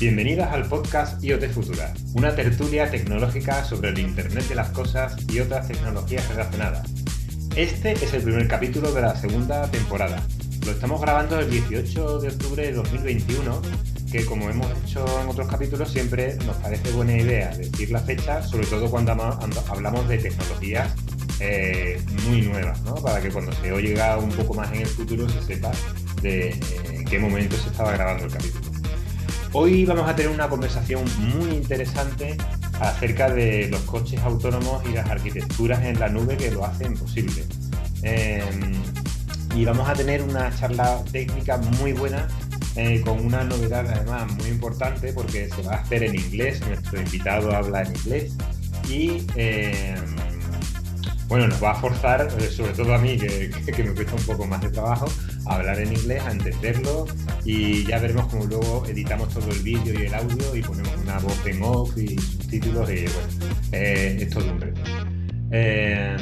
Bienvenidas al podcast IoT Futura, una tertulia tecnológica sobre el Internet de las Cosas y otras tecnologías relacionadas. Este es el primer capítulo de la segunda temporada. Lo estamos grabando el 18 de octubre de 2021, que como hemos hecho en otros capítulos siempre nos parece buena idea decir la fecha, sobre todo cuando hablamos de tecnologías eh, muy nuevas, ¿no? para que cuando se oiga un poco más en el futuro se sepa de eh, en qué momento se estaba grabando el capítulo. Hoy vamos a tener una conversación muy interesante acerca de los coches autónomos y las arquitecturas en la nube que lo hacen posible. Em, y vamos a tener una charla técnica muy buena eh, con una novedad además muy importante porque se va a hacer en inglés, nuestro invitado habla en inglés y em, bueno, nos va a forzar, eh, sobre todo a mí, que, que, me cuesta un poco más de trabajo, hablar en inglés, a entenderlo y ya veremos cómo luego editamos todo el vídeo y el audio y ponemos una voz en off y subtítulos y bueno, eh, es todo un reto. Em,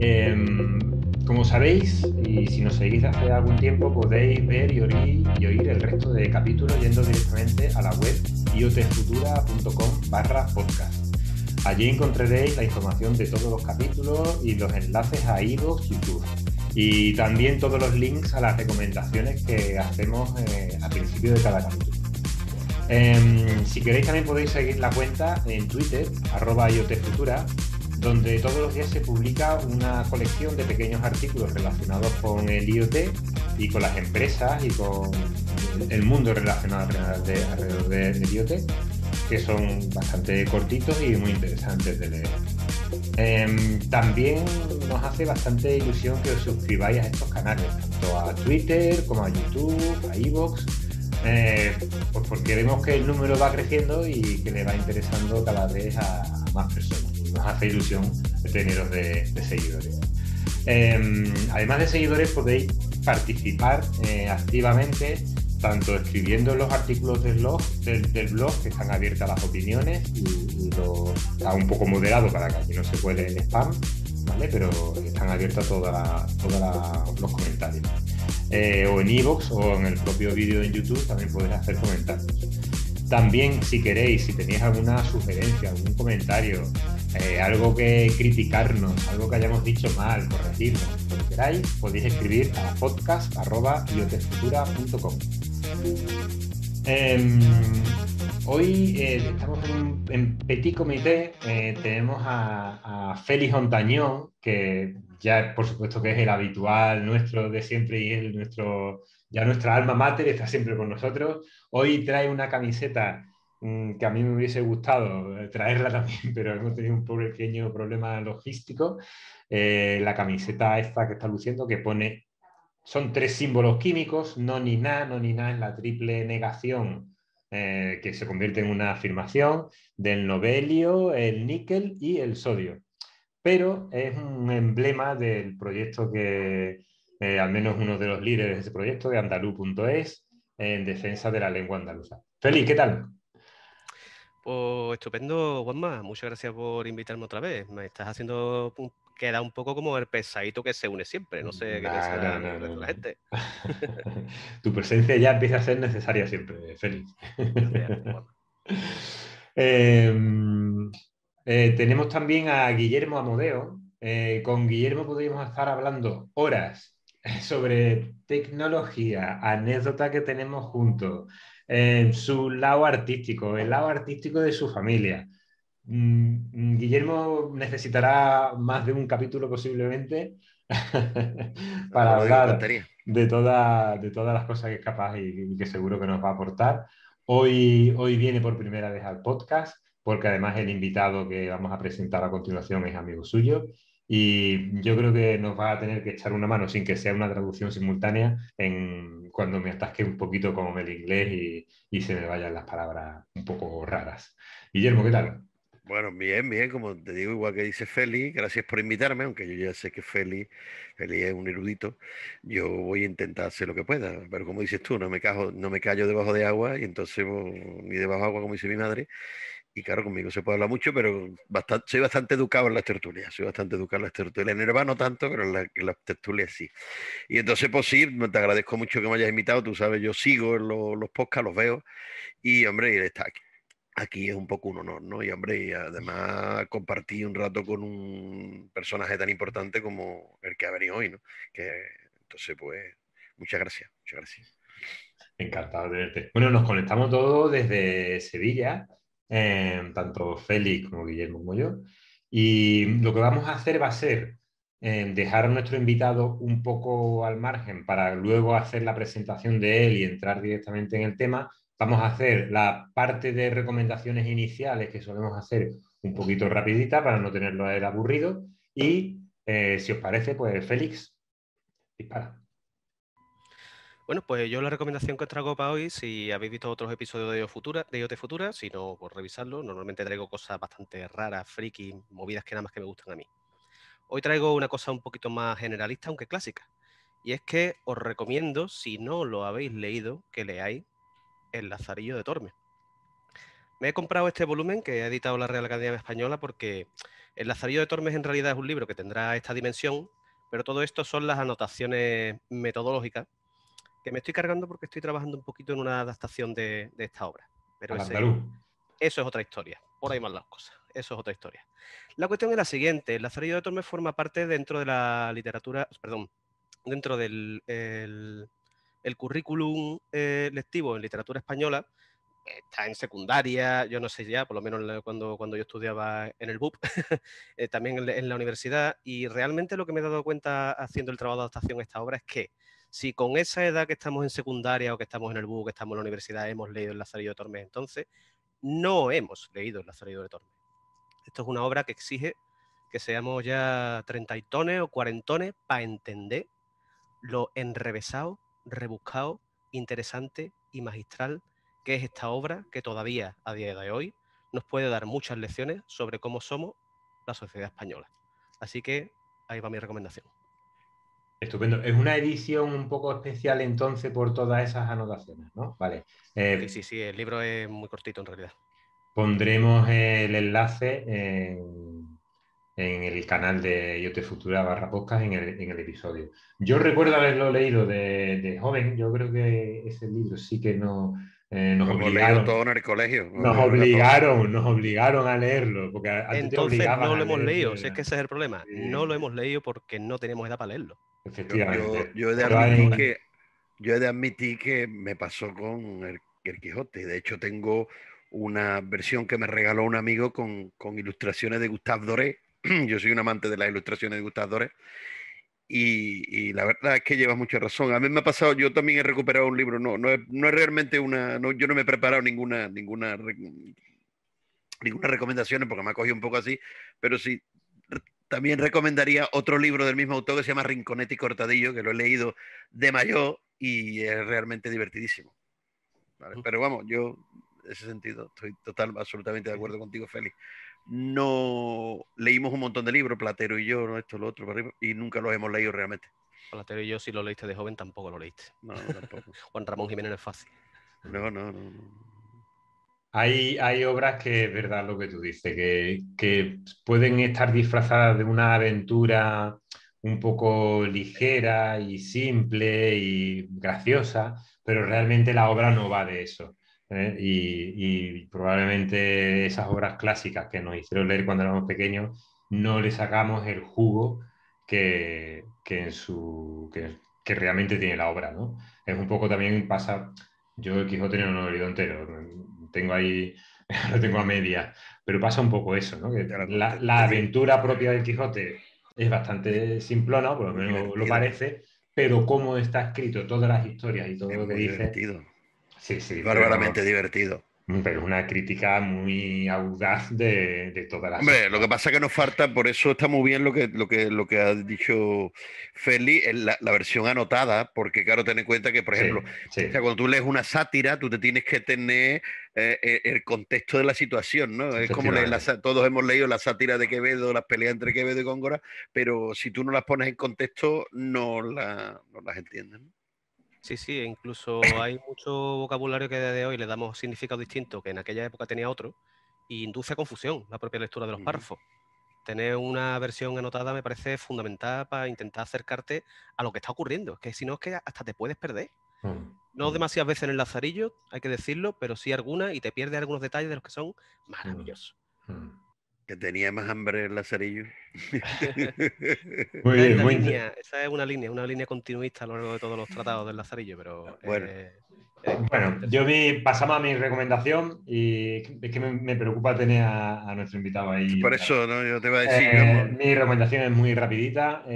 em, como sabéis, y si nos seguís hace algún tiempo, podéis ver y oír, el resto de capítulos yendo directamente a la web iotfutura.com barra podcast. Allí encontraréis la información de todos los capítulos y los enlaces a iVoox YouTube. Y también todos los links a las recomendaciones que hacemos eh, al principio de cada capítulo. Em, si queréis también podéis seguir la cuenta en Twitter, arroba IoTfutura, donde todos los días se publica una colección de pequeños artículos relacionados con el IoT y con las empresas y con el mundo relacionado alrededor, del IoT que son bastante cortitos y muy interesantes de leer. Em, también nos hace bastante ilusión que os suscribáis a estos canales, tanto a Twitter como a YouTube, a Evox, eh, pues porque vemos que el número va creciendo y que le va interesando cada vez a, más personas. Nos hace ilusión teneros de, seguidores. Em, además de seguidores podéis participar eh, activamente tanto escribiendo los artículos del blog, del, blog que están abiertas las opiniones y, lo, está un poco moderado para que aquí no se cuele el spam, ¿vale? Pero están abiertos todos los comentarios. Eh, o en iVoox o en el propio vídeo en YouTube también podéis hacer comentarios. También, si queréis, si tenéis alguna sugerencia, algún comentario, eh, algo que criticarnos, algo que hayamos dicho mal, corregirnos, lo que queráis, podéis escribir a podcast.iotefutura.com. Em, hoy eh, estamos en, Petit Comité, eh, tenemos a, Félix Ontañón, que ya por supuesto que es el habitual nuestro de siempre y es nuestro, ya nuestra alma mater, está siempre con nosotros. Hoy trae una camiseta mm, que a mí me hubiese gustado eh, traerla también, pero hemos tenido un pequeño problema logístico. la camiseta esta que está luciendo que pone son tres símbolos químicos, no ni nada, no ni nada, en la triple negación eh, que se convierte en una afirmación del novelio, el níquel y el sodio. Pero es un emblema del proyecto que eh, al menos uno de los líderes de ese proyecto, de andaluz.es, en defensa de la lengua andaluza. Feliz, ¿qué tal? Pues estupendo, Juanma. Muchas gracias por invitarme otra vez. Me estás haciendo queda un poco como el pesadito que se une siempre. No sé qué piensa la gente. tu presencia ya empieza a ser necesaria siempre, Félix. Em, eh, tenemos también a Guillermo Amodeo. Eh, con Guillermo podríamos estar hablando horas sobre tecnología, anécdota que tenemos juntos, su lado artístico, el lado artístico de su familia. Mm, Guillermo necesitará más de un capítulo posiblemente para hablar de, toda, de todas las cosas que es capaz y, que seguro que nos va a aportar. Hoy, hoy viene por primera vez al podcast porque además el invitado que vamos a presentar a continuación es amigo suyo y yo creo que nos va a tener que echar una mano sin que sea una traducción simultánea en cuando me atasque un poquito con el inglés y, y se me vayan las palabras un poco raras. Guillermo, ¿qué tal? Bueno, bien, bien, como te digo, igual que dice Feli, gracias por invitarme, aunque yo ya sé que Feli, Feli es un erudito, yo voy a intentar hacer lo que pueda, pero como dices tú, no me, cajo, no me callo debajo de agua y entonces, ni debajo de agua como dice mi madre, y claro, conmigo se puede hablar mucho, pero bastante, soy bastante educado en las tertulias, soy bastante educado en las tertulias. En Nerva no tanto, pero en, las tertulias sí. Y entonces, pues sí, te agradezco mucho que me hayas invitado, tú sabes, yo sigo los, los podcasts, los veo, y hombre, está aquí, aquí es un poco un honor, ¿no? Y hombre, y además compartí un rato con un personaje tan importante como el que ha venido hoy, ¿no? Que entonces, pues, muchas gracias, muchas gracias. Encantado de verte. Bueno, nos conectamos todos desde Sevilla Em, tanto Félix como Guillermo como yo. Y lo que vamos a hacer va a ser em, dejar a nuestro invitado un poco al margen para luego hacer la presentación de él y entrar directamente en el tema. Vamos a hacer la parte de recomendaciones iniciales que solemos hacer un poquito rapidita para no tenerlo a él aburrido. Y eh, si os parece, pues Félix, dispara. Bueno, pues yo la recomendación que os traigo para hoy, si habéis visto otros episodios de IoT Futura, de IoT Futura, si no, por revisarlo, normalmente traigo cosas bastante raras, friki, movidas que nada más que me gustan a mí. Hoy traigo una cosa un poquito más generalista, aunque clásica, y es que os recomiendo, si no lo habéis leído, que leáis El Lazarillo de Tormes. Me he comprado este volumen que ha editado la Real Academia Española porque El Lazarillo de Tormes en realidad es un libro que tendrá esta dimensión, pero todo esto son las anotaciones metodológicas que me estoy cargando porque estoy trabajando un poquito en una adaptación de, esta obra. Pero eso es otra historia. Por ahí más las cosas. Eso es otra historia. La cuestión es la siguiente. El Lazarillo de Tormes forma parte dentro de la literatura, perdón, dentro del el, currículum eh, lectivo en literatura española. Está en secundaria, yo no sé ya, por lo menos cuando, cuando yo estudiaba en el BUP, eh, también en, la universidad. Y realmente lo que me he dado cuenta haciendo el trabajo de adaptación a esta obra es que si con esa edad que estamos en secundaria o que estamos en el BUC, que estamos en la universidad, hemos leído El Lazarillo de Tormes, entonces no hemos leído El Lazarillo de Tormes. Esto es una obra que exige que seamos ya treintaitones o cuarentones para entender lo enrevesado, rebuscado, interesante y magistral que es esta obra que todavía a día de hoy nos puede dar muchas lecciones sobre cómo somos la sociedad española. Así que ahí va mi recomendación. Estupendo. Es una edición un poco especial entonces por todas esas anotaciones, ¿no? Vale. Eh, sí, sí, sí, el libro es muy cortito en realidad. Pondremos el enlace en, el canal de IoT Futura barra podcast en el, episodio. Yo recuerdo haberlo leído de, joven, yo creo que ese libro sí que no, eh, nos obligaron. todo en el colegio. Nos obligaron, nos obligaron a leerlo. Porque Entonces no lo hemos leído, si es que ese es el problema. No lo hemos leído porque no tenemos edad para leerlo. Yo, he de admitir que, yo he de admitir que me pasó con el, Quijote. De hecho, tengo una versión que me regaló un amigo con, ilustraciones de Gustave Doré. yo soy un amante de las ilustraciones de Gustave Doré. Y, la verdad es que llevas mucha razón. A mí me ha pasado, yo también he recuperado un libro, no, no, es, no es realmente una, yo no me he preparado ninguna, ninguna, ninguna recomendación porque me ha cogido un poco así, pero sí, también recomendaría otro libro del mismo autor que se llama Rinconete y Cortadillo, que lo he leído de mayor y es realmente divertidísimo. Pero vamos, yo en ese sentido estoy total, absolutamente de acuerdo contigo, Félix. No leímos un montón de libros, Platero y yo, ¿no? esto, lo otro, y nunca los hemos leído realmente. Platero y yo, si lo leíste de joven, tampoco lo leíste. No, tampoco. Juan Ramón Jiménez es fácil. No, no, no. no. Hay, obras que es verdad lo que tú dices, que, pueden estar disfrazadas de una aventura un poco ligera y simple y graciosa, pero realmente la obra no va de eso. ¿Eh? Y, probablemente esas obras clásicas que nos hicieron leer cuando éramos pequeños no le sacamos el jugo que, en su, que, realmente tiene la obra. ¿no? Es un poco también pasa, yo el Quijote no lo he leído entero, tengo ahí, lo tengo a media, pero pasa un poco eso, ¿no? la, aventura propia del Quijote es bastante simplona, por lo menos lo parece, pero cómo está escrito, todas las historias y todo lo que dice. Divertido. Sí, sí. Bárbaramente divertido. Pero es una crítica muy audaz de, de todas las. Hombre, lo que pasa es que nos falta, por eso está muy bien lo que, lo que, lo que ha dicho Feli, la, la versión anotada, porque claro, ten en cuenta que, por ejemplo, cuando tú lees una sátira, tú te tienes que tener eh, eh, el contexto de la situación, ¿no? Es como todos hemos leído la sátira de Quevedo, las peleas entre Quevedo y Góngora, pero si tú no las pones en contexto, no, la, no las entiendes. ¿no? Sí, sí, incluso hay mucho vocabulario que de hoy le damos significado distinto que en aquella época tenía otro. y induce a confusión la propia lectura de los párrafos. Tener una versión anotada me parece fundamental para intentar acercarte a lo que está ocurriendo. Que si no, es que hasta te puedes perder. Mm, no mm. demasiadas veces en el lazarillo, hay que decirlo, pero sí algunas y te pierdes algunos detalles de los que son mm, maravillosos. Que tenía más hambre el lazarillo. muy bien, esa es una línea, una línea continuista a lo largo de todos los tratados del lazarillo, pero bueno. Eh, bueno, yo vi, pasamos a mi recomendación y es que me, preocupa tener a, nuestro invitado ahí. Por eso, ¿no? Yo te voy a decir. Eh, mi recomendación es muy rapidita.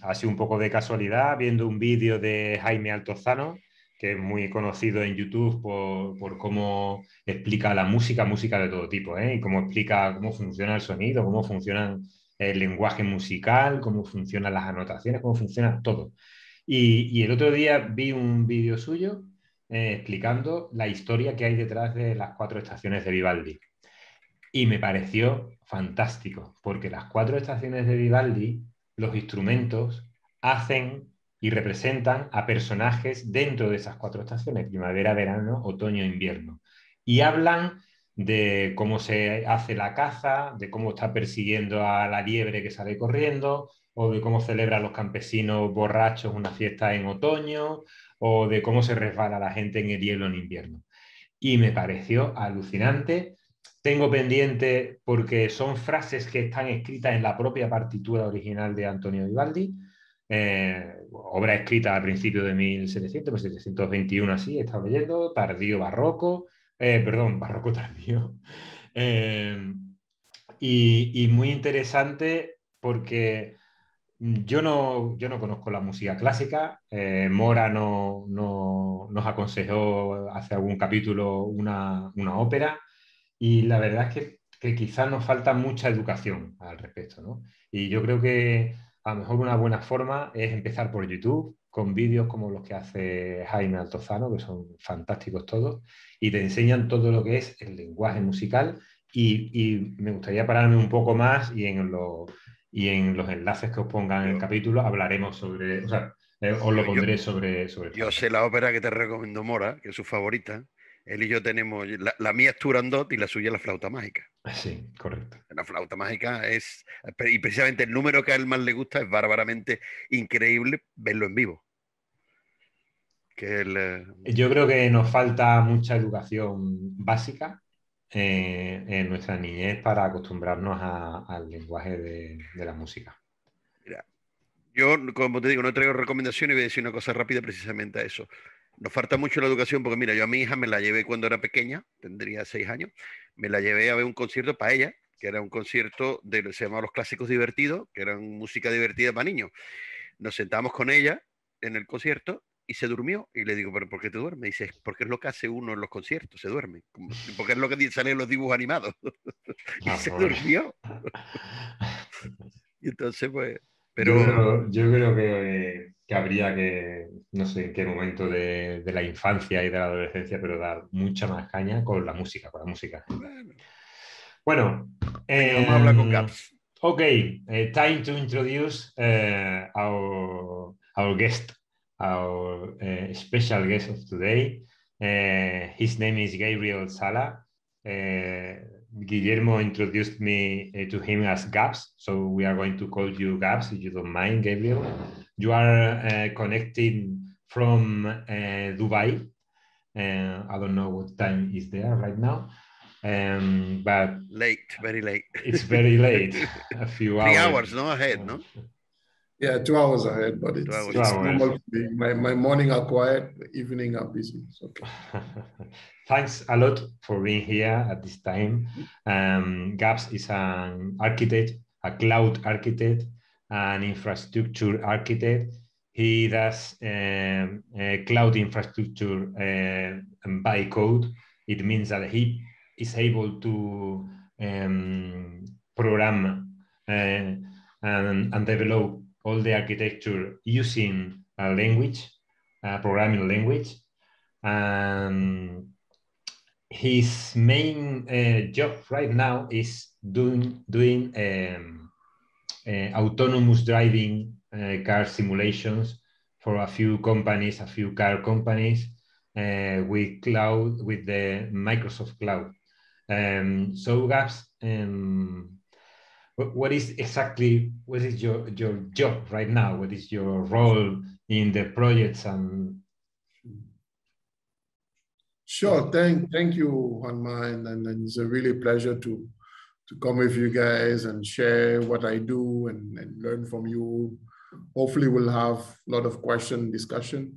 ha sido un poco de casualidad, viendo un vídeo de Jaime Altozano, que es muy conocido en YouTube por, cómo explica la música, música de todo tipo, ¿eh? y cómo explica cómo funciona el sonido, cómo funciona el lenguaje musical, cómo funcionan las anotaciones, cómo funciona todo. y el otro día vi un vídeo suyo eh, explicando la historia que hay detrás de las cuatro estaciones de Vivaldi. Y me pareció fantástico, porque las cuatro estaciones de Vivaldi, los instrumentos hacen y representan a personajes dentro de esas cuatro estaciones, primavera, verano, otoño, invierno. Y hablan de cómo se hace la caza, de cómo está persiguiendo a la liebre que sale corriendo, o de cómo celebran los campesinos borrachos una fiesta en otoño, o de cómo se resbala la gente en el hielo en invierno. Y me pareció alucinante. Tengo pendiente porque son frases que están escritas en la propia partitura original de Antonio Vivaldi, eh, obra escrita a principios de 1700, 1721 así, he estado leyendo, tardío barroco, eh, perdón, barroco tardío. Eh, y, y, muy interesante porque yo no, yo no conozco la música clásica. Eh, Mora no, nos aconsejó hace algún capítulo una, ópera y la verdad es que, que, quizás nos falta mucha educación al respecto. Y yo creo que a lo mejor una buena forma es empezar por YouTube con vídeos como los que hace Jaime Altozano, que son fantásticos todos, y te enseñan todo lo que es el lenguaje musical. Y, y me gustaría pararme un poco más y en lo y en los enlaces que os pongan en el capítulo hablaremos sobre, o sea, eh, os lo pondré sobre, sobre... Yo sé la ópera que te recomiendo Mora, que es su favorita. Él y yo tenemos, la, mía es Turandot y la suya es la flauta mágica. Sí, correcto. La flauta mágica es, y precisamente el número que a él más le gusta es bárbaramente increíble verlo en vivo. Que eh, Yo creo que nos falta mucha educación básica eh, en nuestra niñez para acostumbrarnos al lenguaje de, la música. yo, como te digo, no traigo recomendaciones y voy a decir una cosa rápida precisamente a eso. Nos falta mucho la educación porque, mira, yo a mi hija me la llevé cuando era pequeña, tendría seis años, me la llevé a ver un concierto para ella, que era un concierto de, se llamaba Los Clásicos Divertidos, que eran música divertida para niños. Nos sentamos con ella en el concierto y se durmió. Y le digo, ¿pero por qué te duermes? Y dice, porque es lo que hace uno en los conciertos, se duerme. Porque es lo que sale en los dibujos animados. y ah, se durmió. y entonces, pues... Pero... Yo creo, que, que, habría que, no sé en qué momento de, de, la infancia y de la adolescencia, pero dar mucha más caña con la música, con la música. Bueno, vamos a hablar con em, Gaps. Ok, eh, time to introduce uh, our, our guest our uh, special guest of today. Uh, his name is Gabriel Sala. Uh, Guillermo introduced me to him as Gabs, so we are going to call you Gabs if you don't mind, Gabriel. You are connecting from Dubai. I don't know what time is there right now. Um, but late, very late. It's very late. a few hours. Three hours. hours, no ahead, no? Yeah, two hours ahead, but it's, it's normal. My, my morning are quiet, evening are busy. okay. Thanks a lot for being here at this time. Um, Gabs is an architect, a cloud architect, an infrastructure architect. He does um, cloud infrastructure uh, by code. It means that he is able to um, program uh, and, and develop all the architecture using a language, a programming language. And his main uh, job right now is doing, doing um, uh, autonomous driving uh, car simulations for a few companies, a few car companies uh, with cloud, with the Microsoft Cloud. Um, so, Gabs, um, what, is exactly what is your your job right now? What is your role in the projects and? Sure, thank thank you, Juanma, and, and it's a really pleasure to to come with you guys and share what I do and, and learn from you. Hopefully, we'll have a lot of question discussion.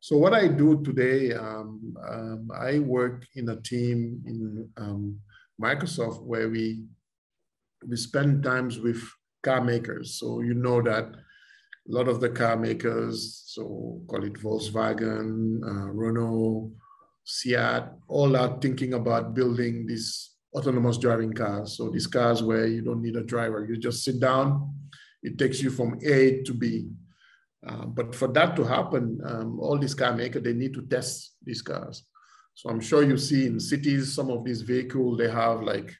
So what I do today, um, um, I work in a team in um, Microsoft where we we spend times with car makers. So you know that a lot of the car makers, so call it Volkswagen, uh, Renault, Seat, all are thinking about building these autonomous driving cars. So these cars where you don't need a driver, you just sit down, it takes you from A to B. Uh, but for that to happen, um, all these car makers, they need to test these cars. So I'm sure you see in cities, some of these vehicles, they have like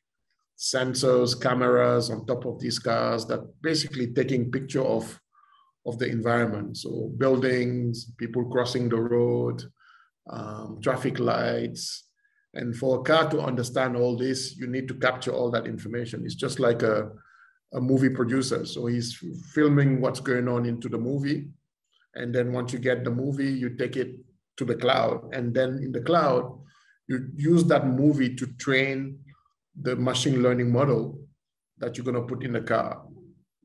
sensors, cameras on top of these cars that basically taking picture of, of the environment. So buildings, people crossing the road, um, traffic lights. And for a car to understand all this, you need to capture all that information. It's just like a, a movie producer. So he's filming what's going on into the movie. And then once you get the movie, you take it to the cloud. And then in the cloud, you use that movie to train the machine learning model that you're going to put in the car.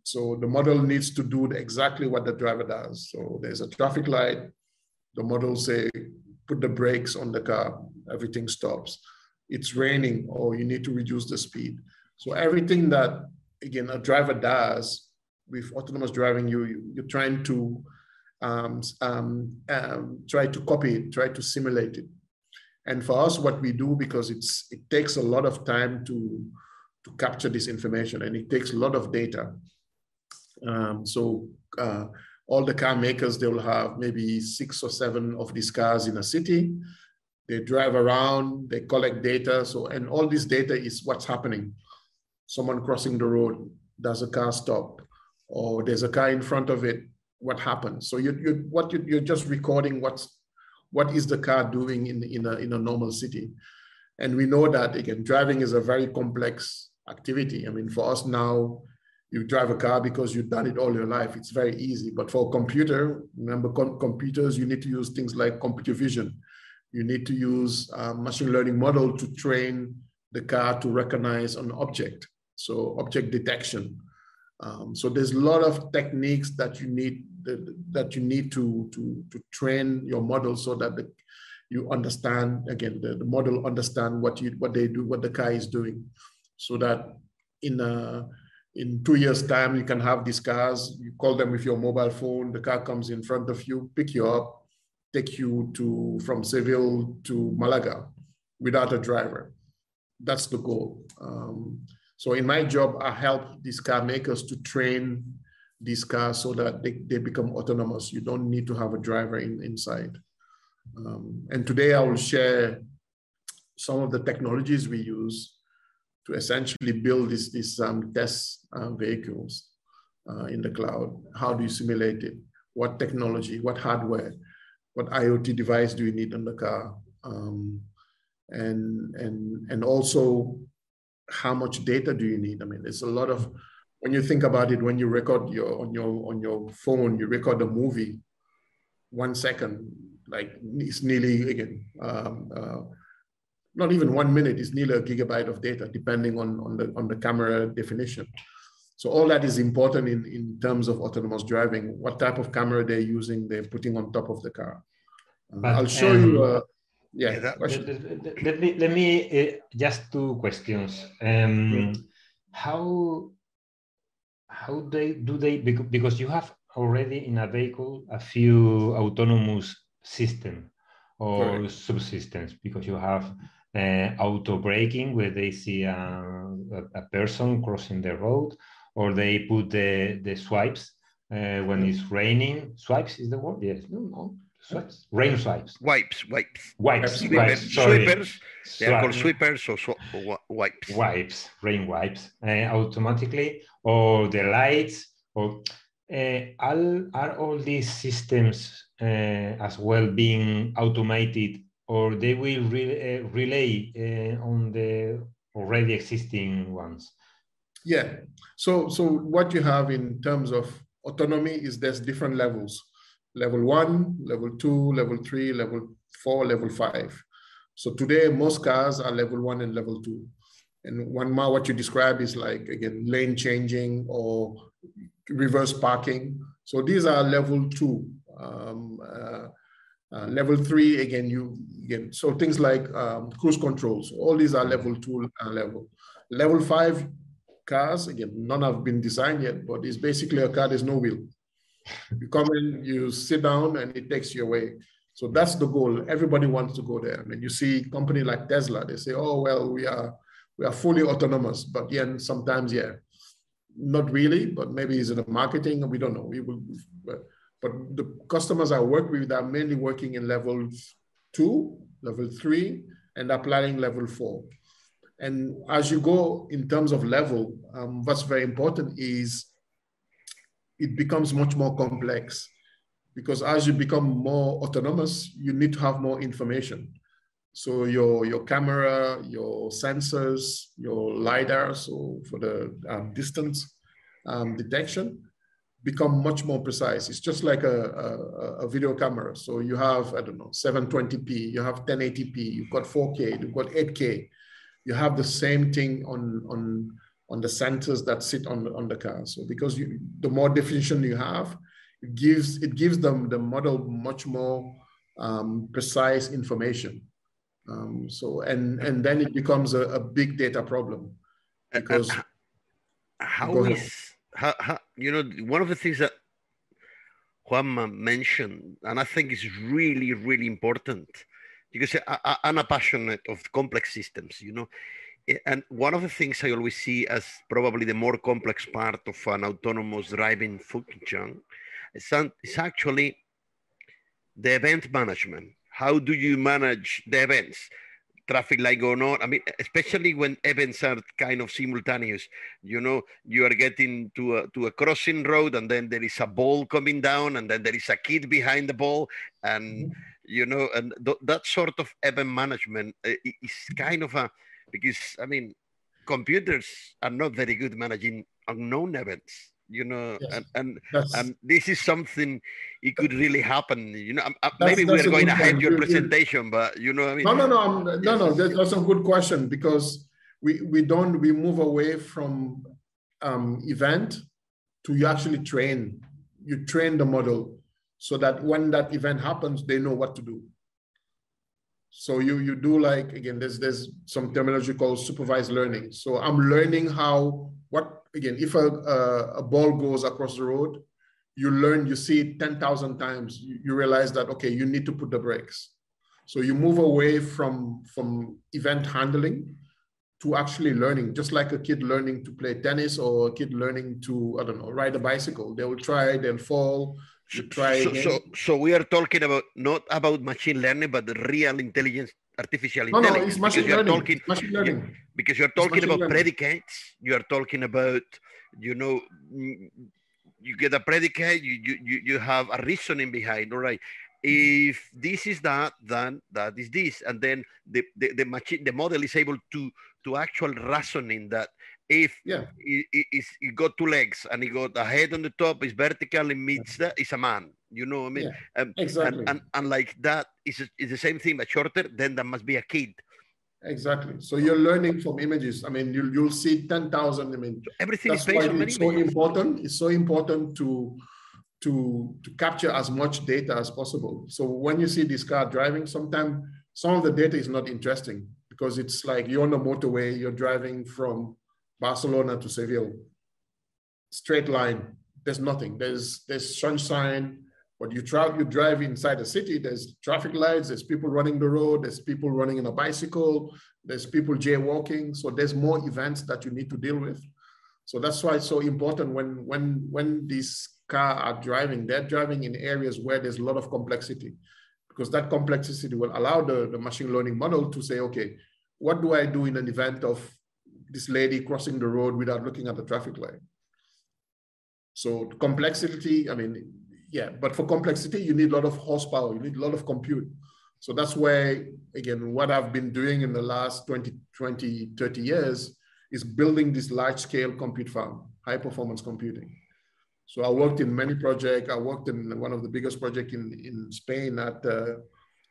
So the model needs to do exactly what the driver does. So there's a traffic light. The model say, put the brakes on the car, everything stops. It's raining or you need to reduce the speed. So everything that again, a driver does with autonomous driving, you, you're trying to um, um, um, try to copy it, try to simulate it. And for us, what we do, because it's it takes a lot of time to, to capture this information and it takes a lot of data. Um, so uh, all the car makers, they will have maybe six or seven of these cars in a city. They drive around, they collect data. So, and all this data is what's happening someone crossing the road, does a car stop, or there's a car in front of it, what happens? So you, you what you, you're just recording what's what is the car doing in, in, a, in a normal city. And we know that again, driving is a very complex activity. I mean, for us now, you drive a car because you've done it all your life. It's very easy. But for a computer, remember com computers, you need to use things like computer vision. You need to use a machine learning model to train the car to recognize an object so object detection. Um, so there's a lot of techniques that you need that, you need to, to, to train your model so that the, you understand again the, the model understand what you what they do what the car is doing so that in a, in two years time you can have these cars you call them with your mobile phone the car comes in front of you pick you up take you to from seville to malaga without a driver that's the goal um, so in my job, I help these car makers to train these cars so that they, they become autonomous. You don't need to have a driver in, inside. Um, and today I will share some of the technologies we use to essentially build these, these um, test uh, vehicles uh, in the cloud. How do you simulate it? What technology, what hardware, what IoT device do you need in the car? Um, and, and, and also how much data do you need? I mean, there's a lot of when you think about it, when you record your on your on your phone, you record a movie, one second, like it's nearly again, um, uh, not even one minute, is nearly a gigabyte of data, depending on on the on the camera definition. So all that is important in in terms of autonomous driving. What type of camera they're using, they're putting on top of the car. Uh, I'll show um, you. Uh, yeah. That, let, me, let me uh, just two questions. Um, How how they do they because you have already in a vehicle a few autonomous system or Correct. subsystems because you have uh, auto braking where they see a, a, a, person crossing the road or they put the the swipes uh, when it's raining swipes is the word yes no no Swipes? Rain swipes. Wipes, wipes. Wipes, wipes. Sweepers. They are called sweepers or so, wipes. Wipes, rain wipes, uh, automatically, or the lights, or uh, all, are all these systems uh, as well being automated, or they will re relay on the already existing ones. Yeah. So so what you have in terms of autonomy is there's different levels. Level one, level two, level three, level four, level five. So today most cars are level one and level two. And one more what you describe is like again lane changing or reverse parking. So these are level two. Um, uh, uh, level three again you again so things like um, cruise controls all these are level two uh, level. Level five cars again none have been designed yet but it's basically a car there's no wheel. You come in you sit down and it takes you away. So that's the goal. Everybody wants to go there. I mean you see company like tesla they say oh well we are we are fully autonomous. But yeah sometimes yeah not really but maybe is it a marketing we don't know. We will but the customers I work with are mainly working in level two, level three, and applying level four. And as you go in terms of level, um, what's very important is it becomes much more complex because as you become more autonomous, you need to have more information. So your, your camera, your sensors, your LiDAR, so for the um, distance um, detection, become much more precise. It's just like a, a, a, video camera. So you have, I don't know, 720p, you have 1080p, you've got 4K, you've got 8K. You have the same thing on, on, on the sensors that sit on, on the car. So because you, the more definition you have, it gives, it gives them the model much more um, precise information. Um, so, and, and then it becomes a, a big data problem because. how is how, how, you know, one of the things that Juanma mentioned, and I think is really, really important, because I, am a passionate of complex systems, you know, and one of the things I always see as probably the more complex part of an autonomous driving function is actually the event management. How do you manage the events? Traffic light going on. I mean, especially when events are kind of simultaneous. You know, you are getting to a to a crossing road, and then there is a ball coming down, and then there is a kid behind the ball, and mm-hmm. you know, and th- that sort of event management uh, is kind of a because I mean, computers are not very good managing unknown events you know yes. and and, and this is something it could really happen you know that's, maybe we're going ahead your presentation but you know i mean? No no no I'm, no yes. no that's, that's a good question because we we don't we move away from um, event to you actually train. You train the model so that when that event happens they know what to do. So you you do like again there's there's some terminology called supervised learning. So i'm learning how again, if a, a, a, ball goes across the road, you learn, you see it 10,000 times, you, you realize that, okay, you need to put the brakes. So you move away from, from event handling to actually learning, just like a kid learning to play tennis or a kid learning to, I don't know, ride a bicycle. They will try, they'll fall, try so, so, so, we are talking about not about machine learning, but the real intelligence artificial no, intelligence. No, it's machine because learning. You're talking, machine learning. You, because you're talking about learning. predicates, you are talking about, you know, you get a predicate, you, you, you have a reasoning behind, all right. If this is that, then that is this. And then the, the, the machine, the model is able to, to actual reasoning that if yeah. it, it, it, got two legs and he got a head on the top, is vertical, and meets that, is a man. You know what I mean? Yeah, um, exactly. And, and, and, like that is, is the same thing, but shorter, then that must be a kid. Exactly. So you're learning from images. I mean, you, you'll see 10,000 images. Everything That's is on it's so important. It's so important to, to, to capture as much data as possible. So when you see this car driving, sometimes some of the data is not interesting because it's like you're on a motorway, you're driving from Barcelona to Seville, straight line. There's nothing. There's there's sunshine. But you travel, you drive inside the city. There's traffic lights. There's people running the road. There's people running in a bicycle. There's people jaywalking. So there's more events that you need to deal with. So that's why it's so important when when when these car are driving, they're driving in areas where there's a lot of complexity, because that complexity will allow the, the machine learning model to say, okay, what do I do in an event of this lady crossing the road without looking at the traffic light. So complexity, I mean, yeah, but for complexity, you need a lot of horsepower, you need a lot of compute. So that's where, again, what I've been doing in the last 20, 20 30 years is building this large scale compute farm, high performance computing. So I worked in many projects. I worked in one of the biggest projects in, in Spain at uh,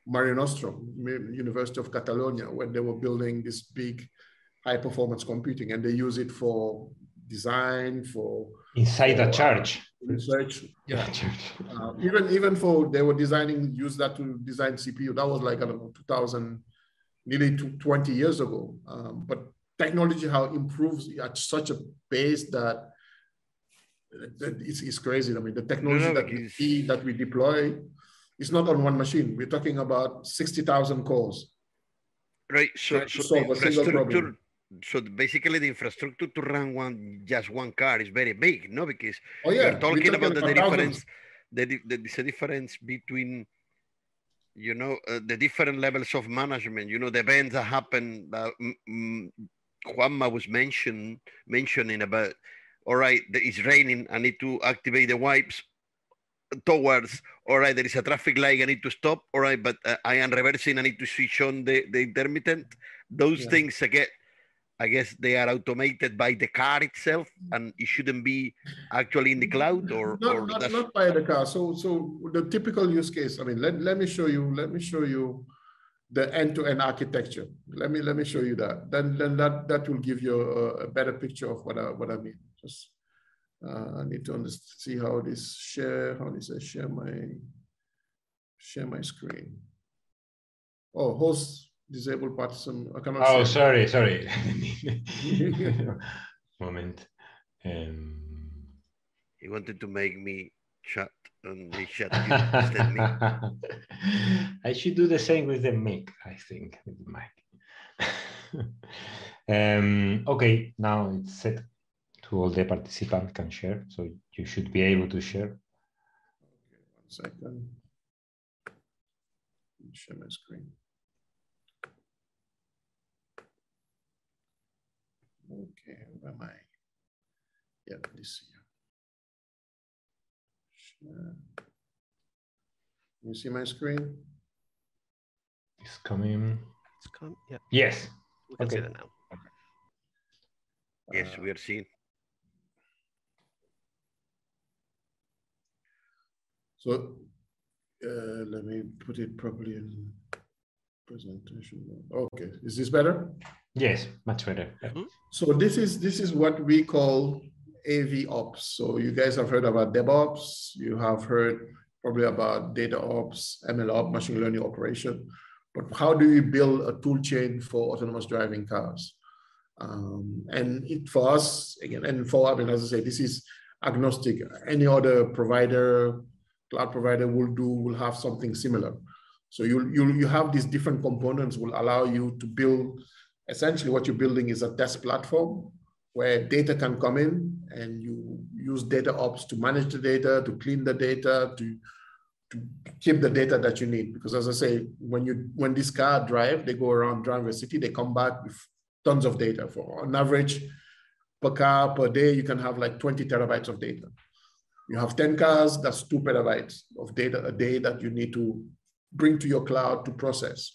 Mare Nostrum, University of Catalonia, where they were building this big high performance computing and they use it for design, for inside for, a church. research. Yeah. uh, even even for they were designing, use that to design CPU. That was like, I don't know, 2000, nearly 20 years ago. Um, but technology, how improves at such a pace that it's, it's crazy. I mean, the technology no, no, that we see, that we deploy, is not on one machine. We're talking about 60,000 cores. Right. So, so solve a single problem. So basically, the infrastructure to run one just one car is very big, no? Because oh, yeah. you're talking, talking about the, difference, the, the, the difference between you know uh, the different levels of management you know the events that happen that mm, juanma was mention, mentioning about all right, it's raining, I need to activate the wipes towards, all right, there is a traffic light, I need to stop, all right, but uh, I am reversing, I need to switch on the, the intermittent. Those yeah. things, again, I guess they are automated by the car itself, and it shouldn't be actually in the cloud, or not, or not, not by the car. So, so the typical use case. I mean, let, let me show you. Let me show you the end-to-end architecture. Let me let me show you that. Then then that that will give you a, a better picture of what I what I mean. Just uh, I need to see how this share, how this I share my share my screen. Oh, host disabled participant. I cannot. Oh, sorry, sorry. Moment. Um... He wanted to make me chat and he shut me. I should do the same with the mic, I think, with the mic. um, okay, now it's set to all the participants can share. So you should be able to share. Okay, one second. Share my screen. Okay, where am I? Yeah, this here. Share. You see my screen? It's coming. It's coming. Yeah. Yes. We can okay. see that now. Yes, uh, we are seeing. So uh, let me put it properly in presentation. Okay, is this better? Yes, much better. Mm -hmm. So this is this is what we call AV ops. So you guys have heard about DevOps. You have heard probably about data ops, ML ops, machine learning operation. But how do you build a tool chain for autonomous driving cars? Um, and it, for us, again, and for, I mean, as I say, this is agnostic. Any other provider cloud provider will do will have something similar. So you you you have these different components will allow you to build. Essentially, what you're building is a test platform where data can come in, and you use data ops to manage the data, to clean the data, to to keep the data that you need. Because as I say, when you when this car drive, they go around drive a city, they come back with tons of data. For on average, per car per day, you can have like 20 terabytes of data. You have 10 cars, that's two petabytes of data a day that you need to bring to your cloud to process.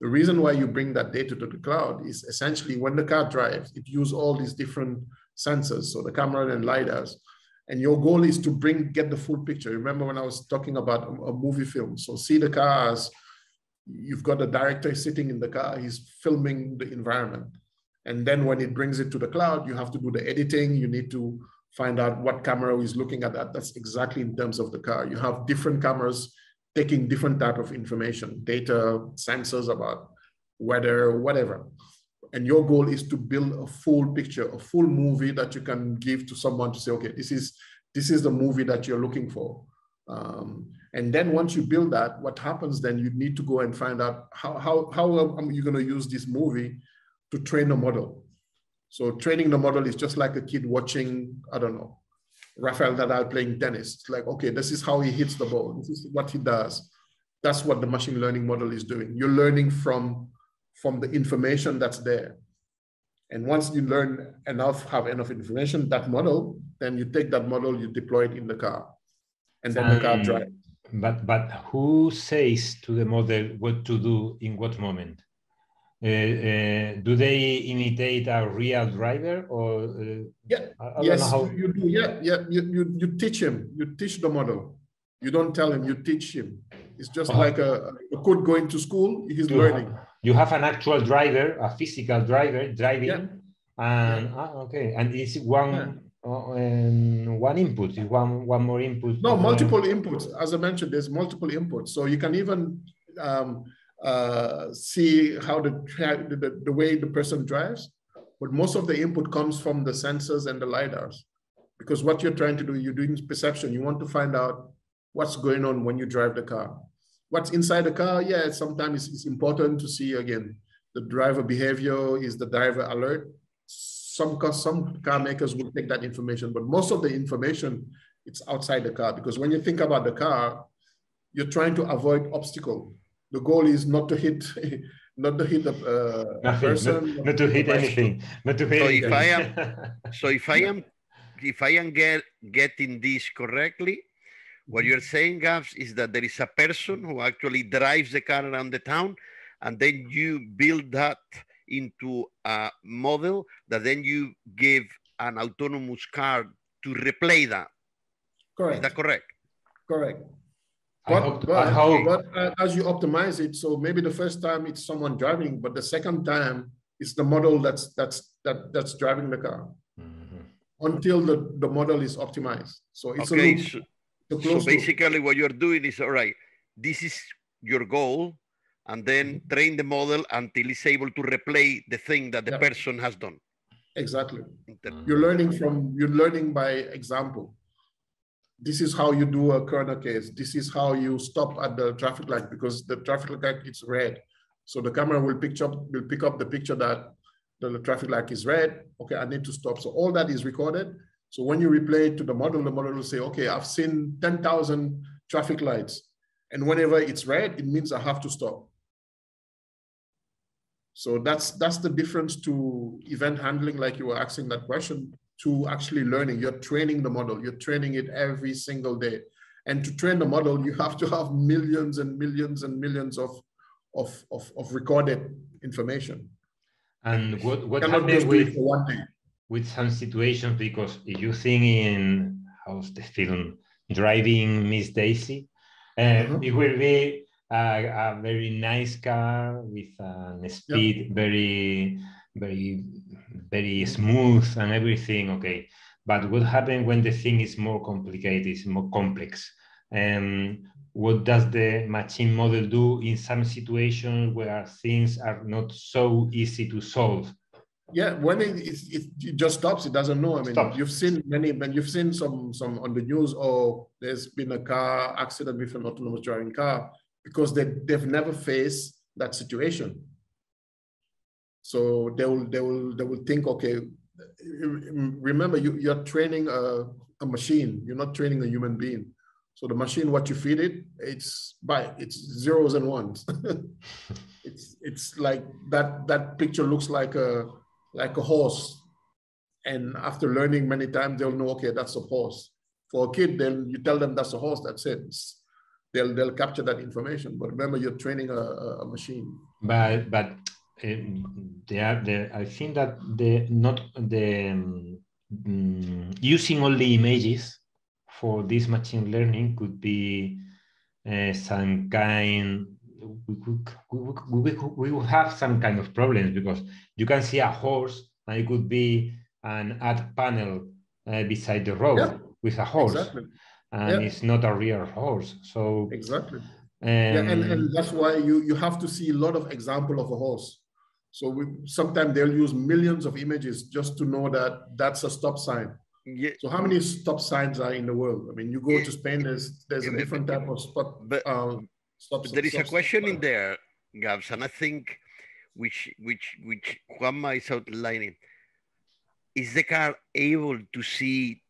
The reason why you bring that data to the cloud is essentially when the car drives, it uses all these different sensors, so the camera and LiDARs. And your goal is to bring, get the full picture. Remember when I was talking about a, a movie film? So see the cars, you've got the director sitting in the car, he's filming the environment. And then when it brings it to the cloud, you have to do the editing, you need to find out what camera is looking at that. That's exactly in terms of the car. You have different cameras taking different type of information, data, sensors about weather, whatever. And your goal is to build a full picture, a full movie that you can give to someone to say, okay, this is this is the movie that you're looking for. Um, and then once you build that, what happens then? You need to go and find out how how how are you going to use this movie to train a model. So training the model is just like a kid watching, I don't know, Rafael Nadal playing tennis. It's like, okay, this is how he hits the ball. This is what he does. That's what the machine learning model is doing. You're learning from, from the information that's there. And once you learn enough, have enough information, that model, then you take that model, you deploy it in the car. And then um, the car drives. but but who says to the model what to do in what moment? Uh, uh, do they imitate a real driver or uh, yeah. Yes how... you do. Yeah yeah. You, you you teach him. You teach the model. You don't tell him. You teach him. It's just uh-huh. like a, a kid going to school. He's you learning. have, you have an actual driver a physical driver driving yeah. and yeah. Ah, okay. And it's one yeah. Uh, one input? Is one one more input? No multiple inputs. As i mentioned there's multiple inputs. So you can even um, uh, see how the, the, the way the person drives, but most of the input comes from the sensors and the LiDARs. Because what you're trying to do, you're doing perception. You want to find out what's going on when you drive the car. What's inside the car, yeah, sometimes it's, it's important to see again, the driver behavior, is the driver alert? Some, car, some car makers will take that information, but most of the information, it's outside the car. Because when you think about the car, you're trying to avoid obstacle the goal is not to hit not to hit the uh, person not, not, to hit anything not to hit so anything. if i am so if i am if i am get, getting this correctly what you're saying Gabs, is that there is a person who actually drives the car around the town and then you build that into a model that then you give an autonomous car to replay that. Correct. is that correct? Correct but, hope, but, hope. but uh, as you optimize it, so maybe the first time it's someone driving, but the second time it's the model that's that's that that's driving the car mm-hmm. until the, the model is optimized. So it's okay. A loop, so, so basically, loop. what you're doing is all right. This is your goal, and then mm-hmm. train the model until it's able to replay the thing that the yeah. person has done. Exactly. You're learning from you're learning by example this is how you do a corner case. This is how you stop at the traffic light because the traffic light is red. So the camera will pick up will pick up the picture that the traffic light is red. Okay, I need to stop. So all that is recorded. So when you replay it to the model, the model will say, okay, I've seen 10,000 traffic lights. And whenever it's red, it means I have to stop. So that's that's the difference to event handling, like you were asking that question to actually learning. You're training the model, you're training it every single day. And to train the model, you have to have millions and millions and millions of, of, of, of recorded information. And what, what happens with, with some situations, because if you think in how's the film Driving Miss Daisy, uh, uh-huh. it will be a, a, very nice car with a speed yep. very very very smooth and everything okay. But what happens when the thing is more complicated is more complex? Um, what does the machine model do in some situations where things are not so easy to solve? Yeah when it, it, it just stops it doesn't know. I mean Stop. you've seen many when you've seen some some on the news or oh, there's been a car accident with an autonomous driving car because they, they've never faced that situation so they will they will they will think, okay, remember you you're training a, a machine. You're not training a human being. So the machine, what you feed it, it's by it's zeros and ones. it's it's like that that picture looks like a like a horse. And after learning many times, they'll know, okay, that's a horse. For a kid, then you tell them that's a horse, that's it. It's, they'll they'll capture that information. But remember, you're training a, a machine. But but they are the, I think that the not the um, using only images for this machine learning could be uh, some kind we could we, we, we would have some kind of problems because you can see a horse and it could be an ad panel uh, beside the road yeah, with a horse exactly. and yeah. it's not a real horse so exactly um, yeah, and, and that's why you you have to see a lot of example of a horse so we, sometimes they'll use millions of images just to know that that's a stop sign. Yeah. So how many stop signs are in the world? I mean, you go yeah. to Spain, there's there's a different type of spot. But, uh, stop, but there is stop, a question in there, Gabs, and I think which which which Juanma is outlining. Is the car able to see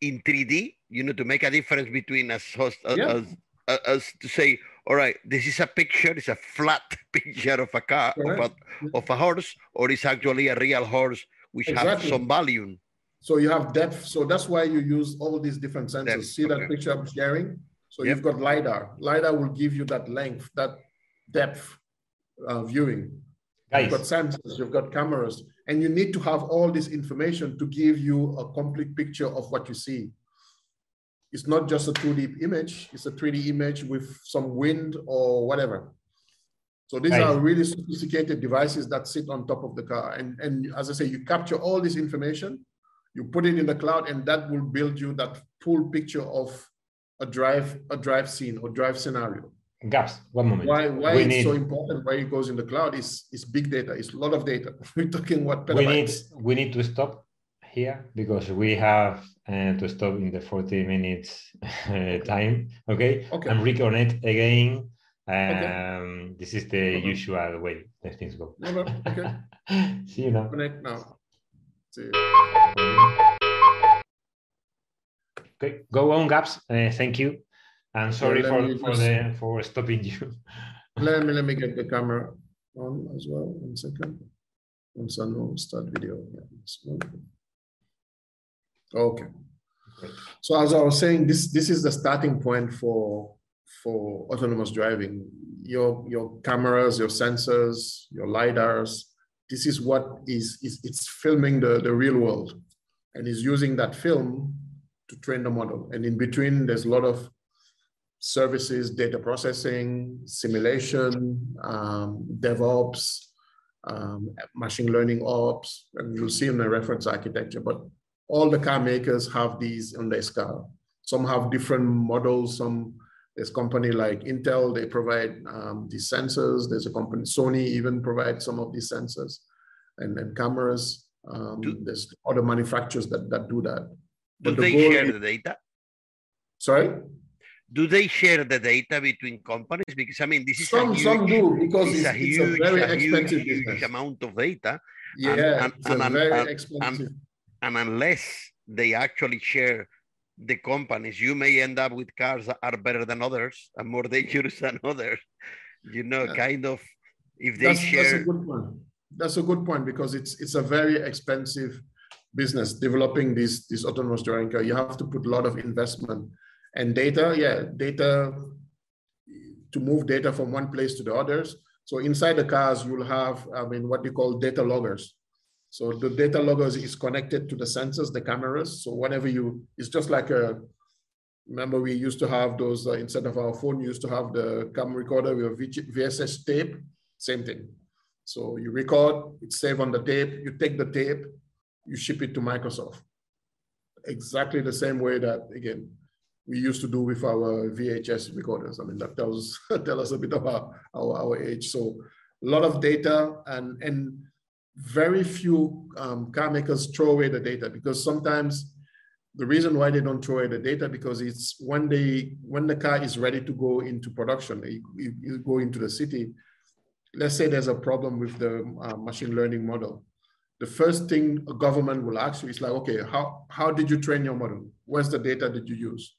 in 3D? You know, to make a difference between us, us, yeah. us, us to say, all right, this is a picture, it's a flat picture of a car, of a, of a, horse, or it's actually a real horse which exactly. has some value. So you have depth. So that's why you use all these different sensors. Depth. See that picture I'm sharing? So yep. you've got LiDAR. LiDAR will give you that length, that depth uh, viewing. Nice. You've got sensors, you've got cameras, and you need to have all this information to give you a complete picture of what you see. It's not just a 2D image, it's a 3D image with some wind or whatever. So these are really sophisticated devices that sit on top of the car. And, and as I say, you capture all this information, you put it in the cloud, and that will build you that full picture of a drive, a drive scene or drive scenario. Gabs, one moment. Why, why we it's need, so important, why it goes in the cloud is, is big data. It's a lot of data. We're talking what petabytes. We need, we need to stop here because we have uh, to stop in the 40 minutes uh, time. Okay? okay. And reconnect again um, okay. This is the okay. usual way that things go. Okay. See you now. Connect now. See you. Okay, go on, Gabs. Uh, thank you. And sorry for, for, the, for stopping you. let me let me get the camera on as well. One second. Once I know start video. Yeah, okay. Great. So as I was saying, this this is the starting point for for autonomous driving. Your, your cameras, your sensors, your LiDARs, this is what is, is it's filming the, the real world and is using that film to train the model. And in between, there's a lot of services, data processing, simulation, um, DevOps, um, machine learning ops, and you'll see in the reference architecture, but all the car makers have these on their car. Some have different models, some there's a company like Intel, they provide um, these sensors. There's a company, Sony even provides some of these sensors and, and cameras. Um, do, there's other manufacturers that, that do that. Do the they share is, the data? Sorry? Do they share the data between companies? Because I mean, this is some, huge, some do because it's, it's, a, huge, it's a very a expensive huge, huge amount of data. Yeah, and, and, and, very expensive. And unless they actually share the companies. You may end up with cars that are better than others and more dangerous than others. You know, yeah. kind of if they that's, share. That's a good point. That's a good point because it's it's a very expensive business developing this this autonomous driving car. You have to put a lot of investment and data. Yeah, data to move data from one place to the others. So inside the cars, you'll have I mean what you call data loggers. So the data loggers is connected to the sensors, the cameras. So whenever you, it's just like a, remember we used to have those, uh, instead of our phone, used to have the camera recorder with VHS tape, same thing. So you record, it's saved on the tape, you take the tape, you ship it to Microsoft. Exactly the same way that, again, we used to do with our VHS recorders. I mean, that tells, tell us a bit about our, our age. So a lot of data and, and very few um, car makers throw away the data because sometimes the reason why they don't throw away the data because it's when they when the car is ready to go into production, you, go into the city. Let's say there's a problem with the uh, machine learning model. The first thing a government will ask you is like, okay, how how did you train your model? Where's the data that you use?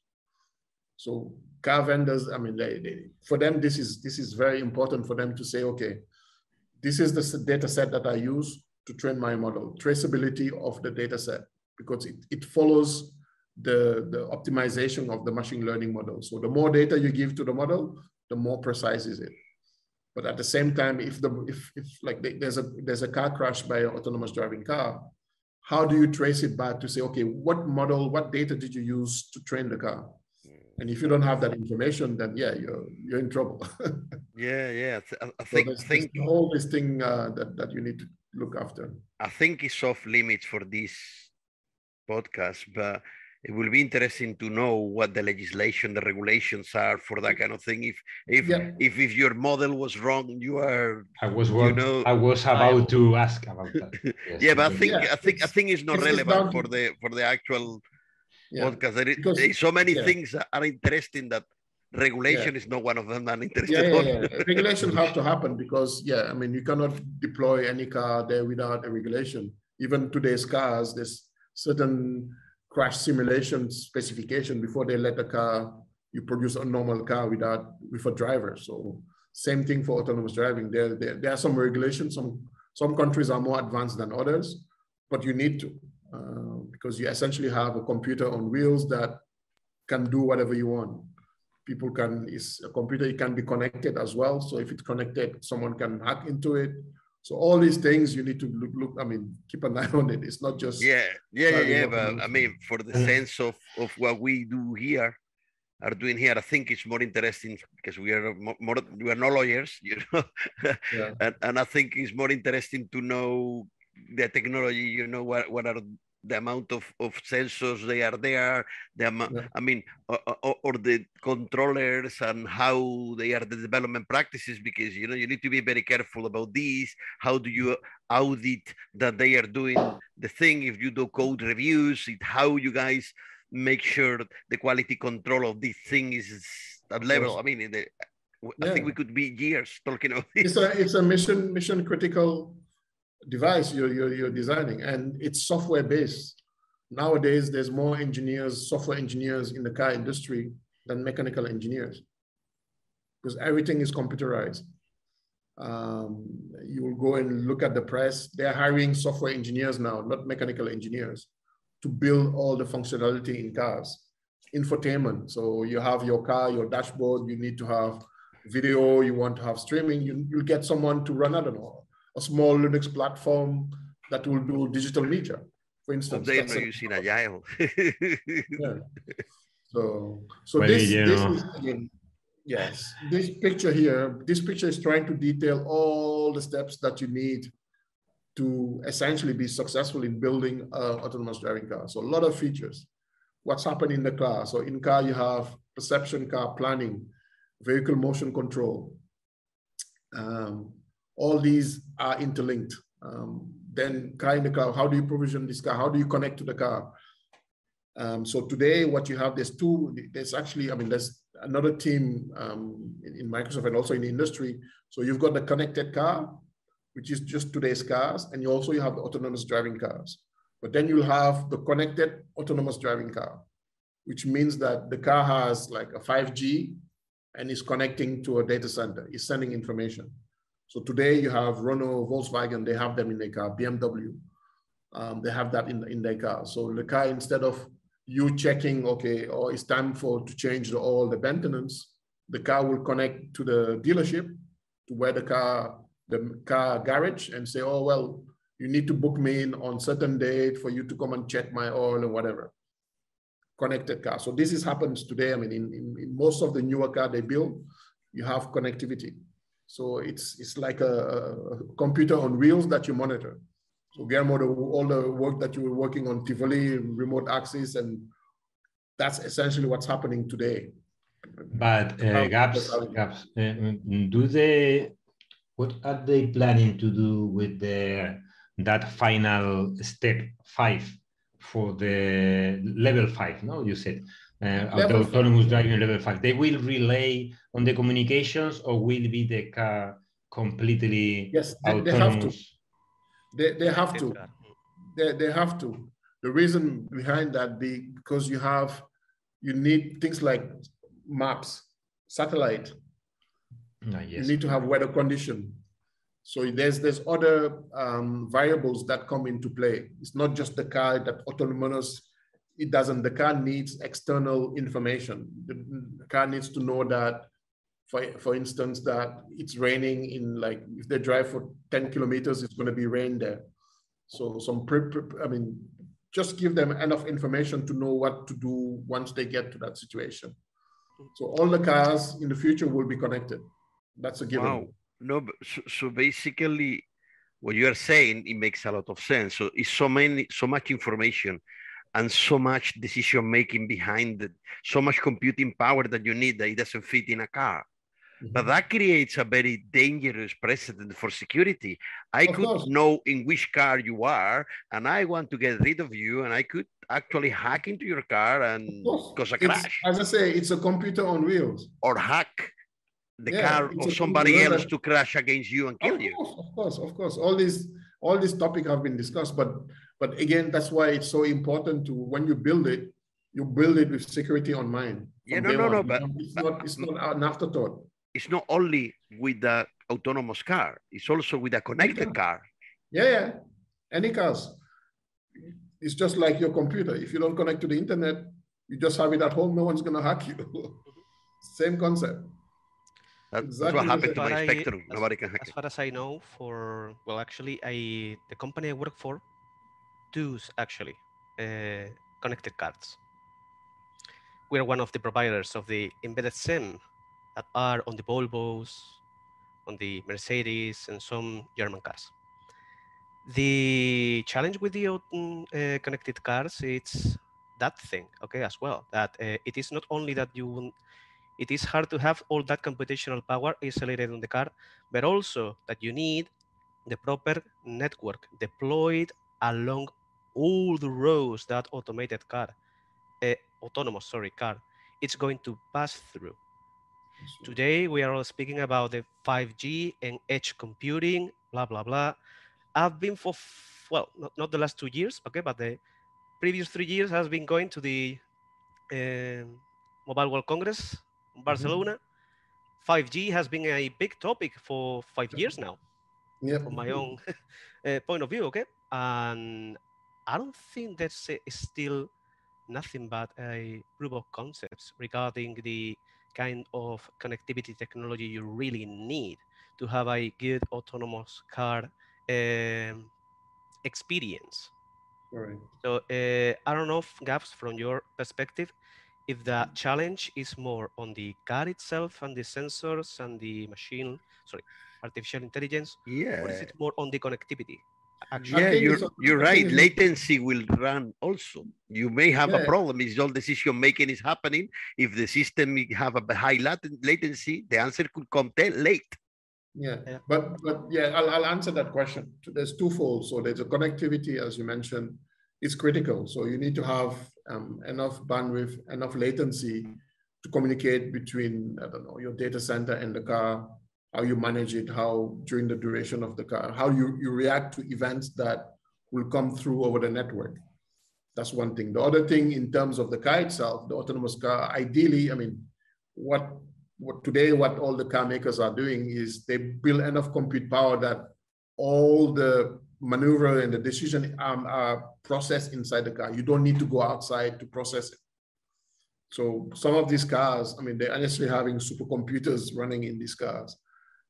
So car vendors, I mean, they, they, for them, this is this is very important for them to say, okay, this is the data set that I use to train my model, traceability of the data set, because it, it follows the, the optimization of the machine learning model. So the more data you give to the model, the more precise is it. But at the same time, if the if, if like there's a there's a car crash by an autonomous driving car, how do you trace it back to say, okay, what model, what data did you use to train the car? And if you don't have that information, then yeah, you're you're in trouble. yeah, yeah. I, think so think all this thing uh, that that you need to look after. I think it's off limits for this podcast, but it will be interesting to know what the legislation, the regulations are for that kind of thing. If if yeah. if, if your model was wrong, you are. I was you know, I was about to ask about that. Yes, yeah, but I think yeah, I think I think it's not it's relevant for the for the actual yeah. There is, because, there is so many yeah. things that are interesting that regulation yeah. is not one of them I'm interested yeah, yeah, yeah. regulation have to happen because yeah i mean you cannot deploy any car there without a regulation even today's cars there's certain crash simulation specification before they let a car you produce a normal car without with a driver so same thing for autonomous driving there, there, there are some regulations some some countries are more advanced than others but you need to uh, because you essentially have a computer on wheels that can do whatever you want. people can is a computer it can be connected as well. So if it's connected someone can hack into it. So all these things you need to look, look i mean keep an eye on it. It's not just yeah yeah yeah, yeah but i mean for the sense of of what we do here are doing here i think it's more interesting because we are more, more we are no lawyers you know? Yeah. and, and i think it's more interesting to know the technology you know what, what are the amount of, of sensors they are there, the amount, yeah. I mean, or, or, or, the controllers and how they are the development practices, because you know you need to be very careful about these. How do you audit that they are doing the thing? If you do code reviews, it how you guys make sure the quality control of this thing is at level. I mean, the, I yeah. think we could be years talking about this. It's a it's a mission mission critical device you're, you're, you're designing and it's software based. Nowadays, there's more engineers, software engineers in the car industry than mechanical engineers because everything is computerized. Um, you will go and look at the press. They're hiring software engineers now, not mechanical engineers, to build all the functionality in cars. Infotainment. So you have your car, your dashboard, you need to have video, you want to have streaming, you, you'll get someone to run, I don't know, a small Linux platform that will do digital media, for instance. They are using Agile. yeah. So, so well, this, this is again, yes, this picture here, this picture is trying to detail all the steps that you need to essentially be successful in building an autonomous driving car. So a lot of features. What's happening in the car? So in car, you have perception car planning, vehicle motion control, um, all these are interlinked. Um, then car the car, how do you provision this car? How do you connect to the car? Um, so today, what you have, there's two, there's actually, I mean, there's another team um, in, in, Microsoft and also in the industry. So you've got the connected car, which is just today's cars, and you also you have the autonomous driving cars. But then you'll have the connected autonomous driving car, which means that the car has like a 5G and is connecting to a data center, is sending information. So today you have Renault, Volkswagen, they have them in their car, BMW, um, they have that in, in their car. So the car, instead of you checking, okay, or oh, it's time for to change the oil, the maintenance, the car will connect to the dealership, to where the car, the car garage and say, oh, well, you need to book me in on certain date for you to come and check my oil or whatever. Connected car. So this is happens today. I mean, in, in, in most of the newer car they build, you have connectivity. So it's, it's like a, a computer on wheels that you monitor. So Guillermo, the, all the work that you were working on Tivoli, remote access, and that's essentially what's happening today. But uh, Gabs, Gabs uh, do they, what are they planning to do with the, that final step five for the level five, no, you said? uh, the autonomous driving level five. They will relay on the communications, or will be the car completely yes, they, autonomous? They have to. They, they have to. They, they have to. The reason behind that be because you have you need things like maps, satellite. Ah, yes. You need to have weather condition. So there's there's other um, variables that come into play. It's not just the car that autonomous it doesn't. The car needs external information. The car needs to know that, for, for instance, that it's raining in like, if they drive for 10 kilometers, it's going to be rain there. So some, pre, pre, I mean, just give them enough information to know what to do once they get to that situation. So all the cars in the future will be connected. That's a given. Wow. No, so, so basically, what you are saying it makes a lot of sense. So it's so many, so much information and so much decision making behind it, so much computing power that you need that it doesn't fit in a car. Mm-hmm. But that creates a very dangerous precedent for security. I of could course. know in which car you are, and I want to get rid of you, and I could actually hack into your car and cause a crash. As I say, it's a computer on wheels. Or hack the yeah, car of somebody else to crash against you and kill of you. Course, of course, of course. All these all these topics have been discussed, but but again, that's why it's so important to when you build it, you build it with security on mind. Yeah, no, no, no, but it's not it's not an afterthought. It's not only with the autonomous car; it's also with a connected yeah. car. Yeah, yeah, any cars. It's just like your computer. If you don't connect to the internet, you just have it at home. No one's gonna hack you. Same concept. That's, exactly what happened to my I, Spectrum. As, Nobody can hack as it. As far as I know, for well, actually, I the company I work for does actually uh, connected cards. We're one of the providers of the embedded SIM that are on the Volvos, on the Mercedes, and some German cars. The challenge with the uh, connected cars, it's that thing, okay, as well. That uh, it is not only that you it is hard to have all that computational power isolated on the car, but also that you need the proper network deployed along all the roads that automated car, uh, autonomous, sorry, car, it's going to pass through. Today, we are all speaking about the 5G and edge computing, blah, blah, blah. I've been for, well, not, not the last two years, okay, but the previous three years has been going to the uh, Mobile World Congress Barcelona. Mm-hmm. 5G has been a big topic for five years now. Yeah. From my own uh, point of view, okay? And I don't think that's still nothing but a proof of concepts regarding the kind of connectivity technology you really need to have a good autonomous car um, experience. Right. So uh, I don't know, Gabs, from your perspective, if the challenge is more on the car itself and the sensors and the machine, sorry, artificial intelligence, yeah. or is it more on the connectivity? Actually? Yeah, you're, you're right. Latency will run also. You may have yeah. a problem. Is all decision making is happening. If the system have a high latency, the answer could come late. Yeah. yeah, but but yeah, I'll, I'll answer that question. There's twofold. So there's a connectivity, as you mentioned, is critical. So you need to have um, enough bandwidth, enough latency to communicate between, I don't know, your data center and the car, how you manage it, how during the duration of the car, how you, you react to events that will come through over the network. That's one thing. The other thing in terms of the car itself, the autonomous car, ideally, I mean, what, what today, what all the car makers are doing is they build enough compute power that all the maneuver and the decision um, are processed inside the car. You don't need to go outside to process it. So some of these cars, I mean, they're honestly having supercomputers running in these cars.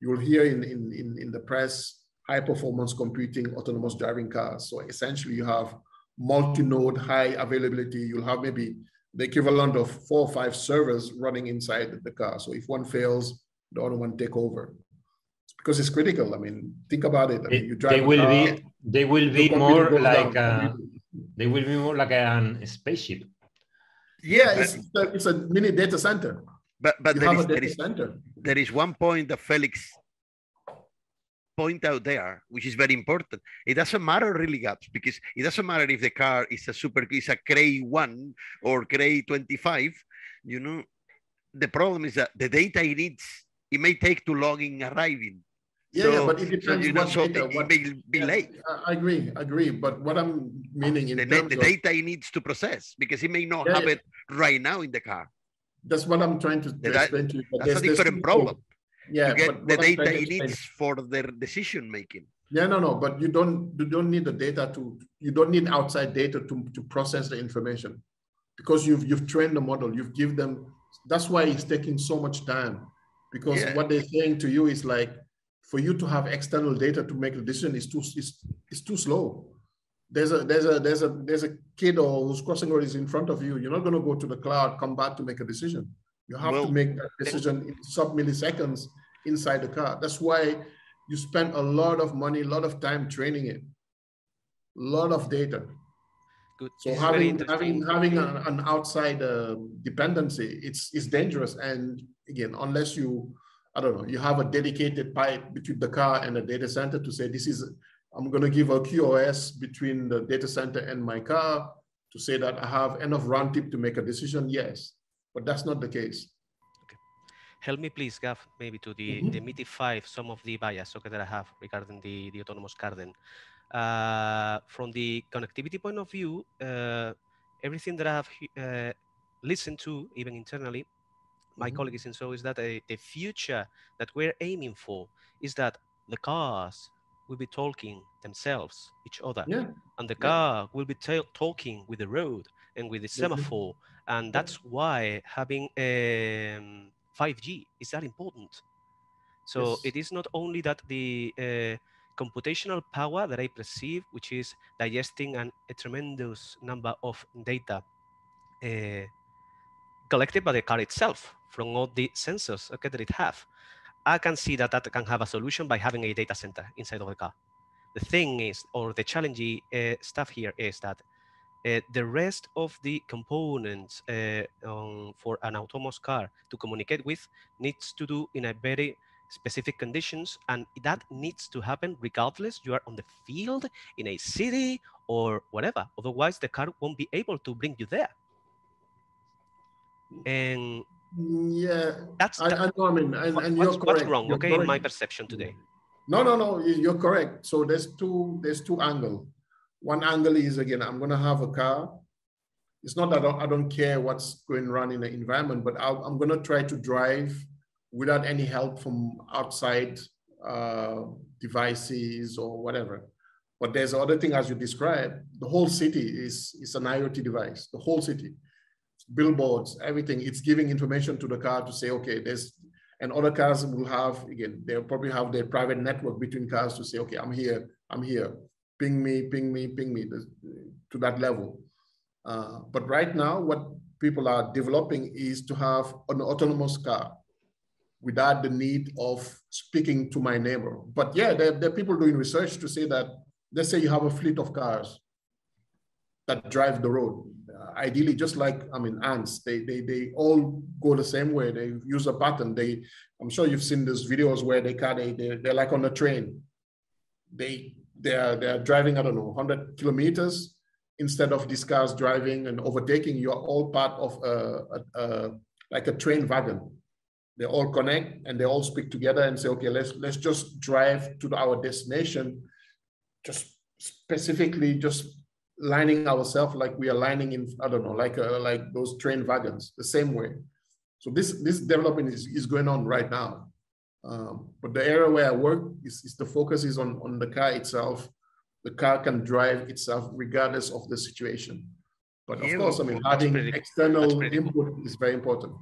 You'll hear in, in, in, in the press, high performance computing, autonomous driving cars. So essentially you have multi-node, high availability. You'll have maybe the equivalent of four or five servers running inside the car. So if one fails, the other one take over because it's critical. I mean, think about it. I mean, you drive they will car, be they will be more like a, they will be more like a spaceship. Yeah, it's, it's a mini data center. But but there is, there is, there is one point that Felix point out there, which is very important. It doesn't matter really, Gabs, because it doesn't matter if the car is a super is a Cray one or Cray 25. You know, the problem is that the data it needs it may take too long in arriving. Yeah, so, yeah, but it depends. So, you know, so data, it, what, may be yeah, late. I agree, I agree. But what I'm meaning in the, the data of, he needs to process because he may not yeah, have it right now in the car. That's what I'm trying to, that, explain to you. But that's a different problem. Yeah, you get the data he needs for their decision making. Yeah, no, no, but you don't you don't need the data to you don't need outside data to, to process the information because you've you've trained the model, you've given them that's why it's taking so much time because yeah. what they're saying to you is like for you to have external data to make a decision is too is, is too slow there's a there's a there's a there's a kid or who's crossing road is in front of you you're not going to go to the cloud come back to make a decision. You have well, to make that decision in sub milliseconds inside the car. That's why you spend a lot of money a lot of time training it. A lot of data. Good. so having having having an, an outside uh, dependency it's it's dangerous. And again, unless you, I don't know, you have a dedicated pipe between the car and the data center to say, this is, I'm going to give a QoS between the data center and my car to say that I have enough round trip to make a decision, yes, but that's not the case. Okay. Help me please, Gav, maybe to the, mm -hmm. demystify some of the bias okay, that I have regarding the, the autonomous car then. Uh, from the connectivity point of view, uh, everything that I have uh, listened to, even internally, my mm-hmm. colleagues in so is that a, the future that we're aiming for is that the cars will be talking themselves each other yeah. and the car yeah. will be talking with the road and with the semaphore and that's why having um, 5G. Is that important? So yes. it is not only that the uh, computational power that I perceive, which is digesting an, a tremendous number of data uh, collected by the car itself from all the sensors okay, that it have. I can see that that can have a solution by having a data center inside of the car. The thing is, or the challenging uh, stuff here is that uh, the rest of the components uh, um, for an autonomous car to communicate with needs to do in a very specific conditions and that needs to happen regardless you are on the field in a city or whatever otherwise the car won't be able to bring you there and yeah that's I, I know i mean and, and you're correct. what's wrong you're okay correct. in my perception today no no no you're correct so there's two there's two angle one angle is again, I'm going to have a car. It's not that I don't, I don't care what's going on in the environment, but i am going to try to drive without any help from outside uh, devices or whatever. But there's other thing, as you described, the whole city is, is an IoT device, the whole city, billboards, everything. It's giving information to the car to say, okay, there's, and other cars will have, again, they'll probably have their private network between cars to say, okay, I'm here, I'm here ping me, ping me, ping me to that level. Uh, but right now, what people are developing is to have an autonomous car without the need of speaking to my neighbor. But yeah, there, there are people doing research to say that, let's say you have a fleet of cars that drive the road. Ideally, just like, I mean, ants, they, they, they all go the same way. They use a pattern. They, I'm sure you've seen these videos where they, they, they, they're like on a train. They they're, they're driving, I don't know, 100 kilometers instead of these cars driving and overtaking. You're all part of a, a, a, like a train wagon. They all connect and they all speak together and say, okay, let's let's just drive to our destination, just specifically just lining ourselves like we are lining in, I don't know, like uh, like those train wagons, the same way. So this this development is, is going on right now. Um, but the area where I work is, is, the focus is on, on the car itself. The car can drive itself regardless of the situation. But of yeah, course, I mean, having pretty, external input cool. is very important.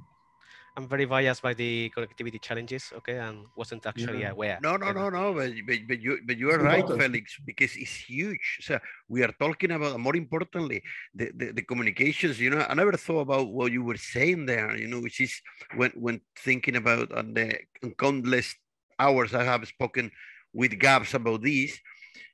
I'm very biased by the connectivity challenges, okay, and wasn't actually yeah. aware. No, no, no, no, but, but, but you but you are right, Felix, because it's huge. So we are talking about, more importantly, the, the, the, communications. You know, I never thought about what you were saying there. You know, which is when when thinking about on the countless hours I have spoken with Gabs about this.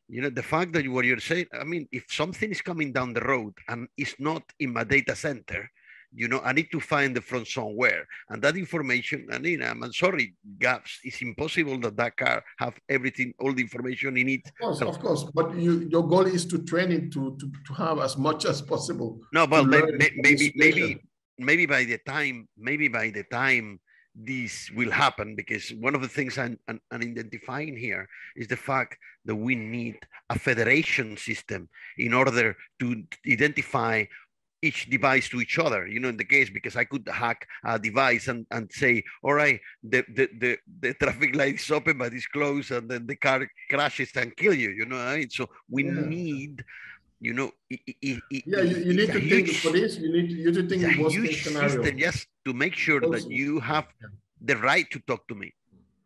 You know, the fact that what you're saying. I mean, if something is coming down the road and it's not in my data center you know, I need to find it from somewhere. And that information, I mean, I'm sorry, Gabs, it's impossible that that car have everything, all the information in it. Of course, of course. But you, your goal is to train it to, to, to have as much as possible. No, but maybe, maybe, maybe, maybe by the time, maybe by the time this will happen, because one of the things I'm, I'm, I'm identifying here is the fact that we need a federation system in order to identify each device to each other you know in the case because i could hack a device and, and say all right the, the the the traffic light is open but it's closed and then the car crashes and kill you you know I mean? so we yeah. need you know it, it, it, yeah you, you need to think huge, for this you need to, you to think a huge system just to make sure also, that you have the right to talk to me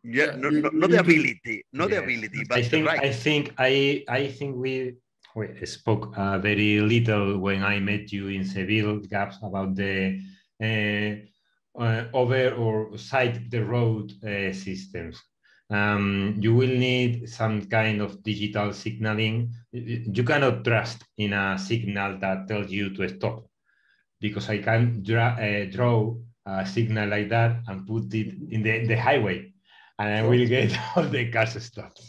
yeah, yeah no, you, no, not the ability not the ability but I think, right. I think I I think we we spoke uh, very little when I met you in Seville, Gabs, about the uh, uh, over or side the road uh, systems. Um, you will need some kind of digital signaling. You cannot trust in a signal that tells you to stop because I can dra uh, draw a signal like that and put it in the, the highway and I will get all the cars stopped.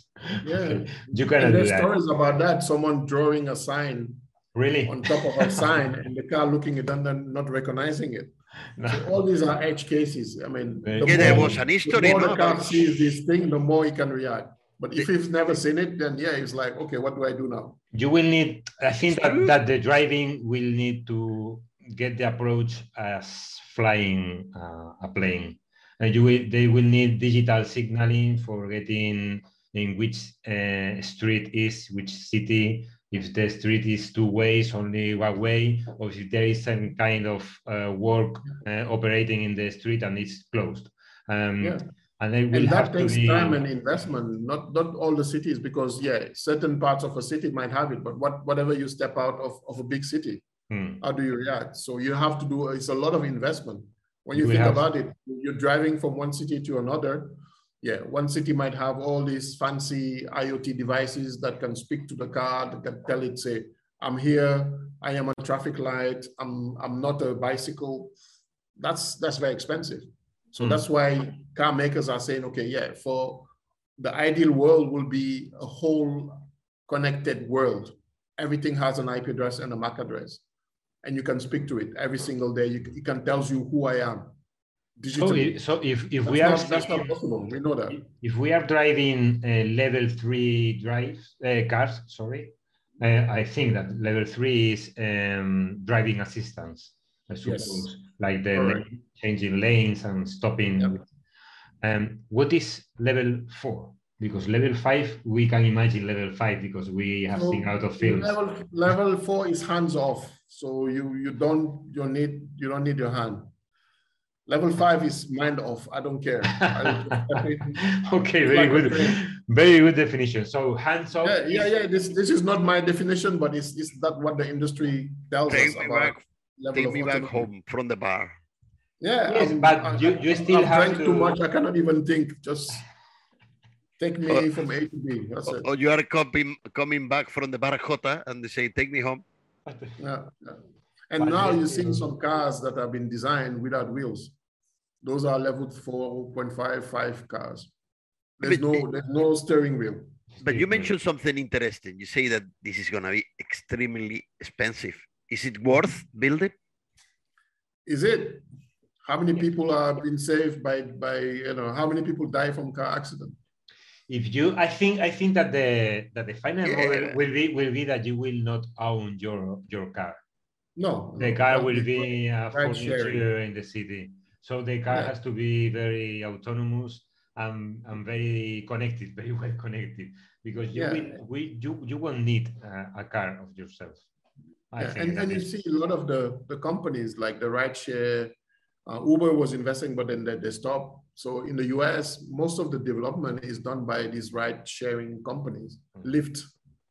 Yeah, you can. And there's stories about that. Someone drawing a sign really on top of a sign, and the car looking at it and not recognizing it. No. So all these are edge cases. I mean, the yeah, there was an history. The more the car sees this thing, the more he can react. But if he's never seen it, then yeah, he's like, okay, what do I do now? You will need. I think that, that the driving will need to get the approach as flying uh, a plane. And you will, they will need digital signaling for getting in which uh, street is which city if the street is two ways only one way or if there is some kind of uh, work uh, operating in the street and it's closed Um, yeah. And, will and that takes be... time and investment. Not not all the cities, because yeah, certain parts of a city might have it, but what whatever you step out of, of a big city, hmm. how do you react? So you have to do. It's a lot of investment. When you we think have... about it, you're driving from one city to another. Yeah, one city might have all these fancy IoT devices that can speak to the car, that can tell it, say, I'm here, I am a traffic light, I'm I'm not a bicycle. That's that's very expensive. So mm. that's why car makers are saying, okay, yeah, for the ideal world will be a whole connected world. Everything has an IP address and a MAC address, and you can speak to it every single day. You, it can tells you who I am. Digitally. So, so if, if we not, are that's not possible, we know that. If we are driving uh, level three drives uh, cars, sorry, uh, I think that level three is um, driving assistance. I suppose, yes. like the right. changing lanes and stopping. Yep. Um, what is level four? Because level five, we can imagine level five because we have so seen out of films. Level, level four is hands off, so you you don't you need you don't need your hand. Level five is mind off. I don't care. okay, very like good. Very good definition. So hands off. Yeah, yeah, yeah. This this is not my definition, but it's, it's that what the industry tells Take us me about. Back, take me back home from the bar. Yeah, yes, but you, you still I've have drank to... too much. I cannot even think. Just take me oh, from A to B. That's or, it. Or you are coming coming back from the barajota and they say, "Take me home." Yeah, yeah. And but now you're seeing some cars that have been designed without wheels. Those are level 4.55 cars. There's but, no there's no steering wheel. But you mentioned something interesting. You say that this is going to be extremely expensive. Is it worth building? Is it? How many people have been saved by by you know how many people die from car accident? If you, I think, I think that the that the final yeah. model will be will be that you will not own your your car. No, the car will be a furniture in the city. So the car yeah. has to be very autonomous and, and very connected, very well connected, because you yeah. will, we you you won't need uh, a car of yourself. Yeah, and, and you see a lot of the, the companies like the rideshare, uh, Uber was investing, but then they, they stopped. So in the US, most of the development is done by these ride sharing companies. Mm-hmm. Lyft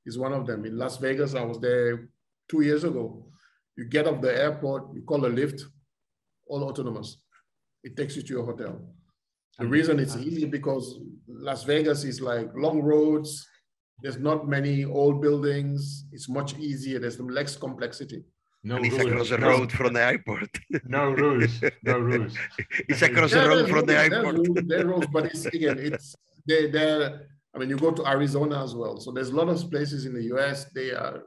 is one of them. In Las Vegas, I was there two years ago. You get off the airport, you call a Lyft, all autonomous. It takes you to your hotel. The reason it's easy because Las Vegas is like long roads, there's not many old buildings. It's much easier. There's less complexity. No and it's rules. across the no. road from the airport. no rules. No rules. it's across yeah, the road from rules, the airport. Rules, there rules, but it's again, it's they they I mean, you go to Arizona as well. So there's a lot of places in the US. They are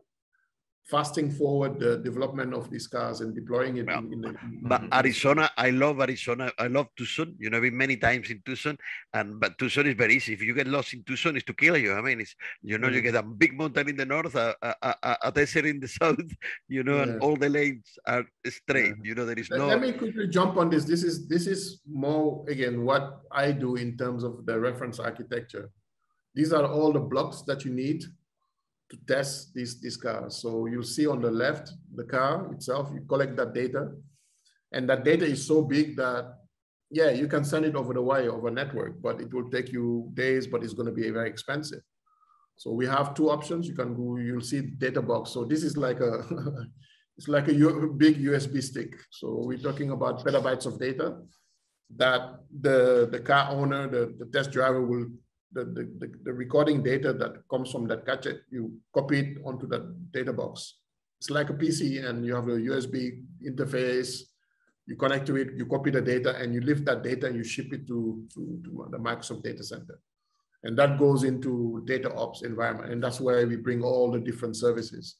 fasting forward the development of these cars and deploying it well, in, in, the, but arizona i love arizona i love tucson you know i've been many times in tucson and but tucson is very easy if you get lost in tucson it's to kill you i mean it's you know mm. you get a big mountain in the north a, a, a, a desert in the south you know yeah. and all the lanes are straight yeah. you know there is no let me quickly jump on this this is this is more again what i do in terms of the reference architecture these are all the blocks that you need to test these, these cars. So you'll see on the left, the car itself, you collect that data. And that data is so big that, yeah, you can send it over the wire, over network, but it will take you days, but it's going to be very expensive. So we have two options. You can go, you'll see data box. So this is like a, it's like a big USB stick. So we're talking about petabytes of data that the, the car owner, the, the test driver will the, the, the, recording data that comes from that gadget, you copy it onto that data box. It's like a PC and you have a USB interface, you connect to it, you copy the data and you lift that data and you ship it to, to, to the Microsoft data center. And that goes into data ops environment. And that's where we bring all the different services.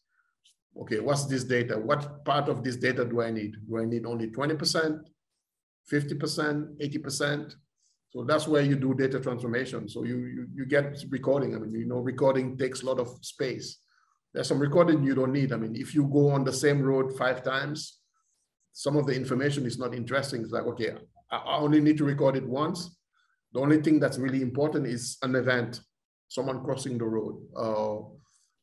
Okay, what's this data? What part of this data do I need? Do I need only 20%, 50%, 80%? So that's where you do data transformation. So you, you, you get recording. I mean, you know, recording takes a lot of space. There's some recording you don't need. I mean, if you go on the same road five times, some of the information is not interesting. It's like, okay, I only need to record it once. The only thing that's really important is an event, someone crossing the road, uh,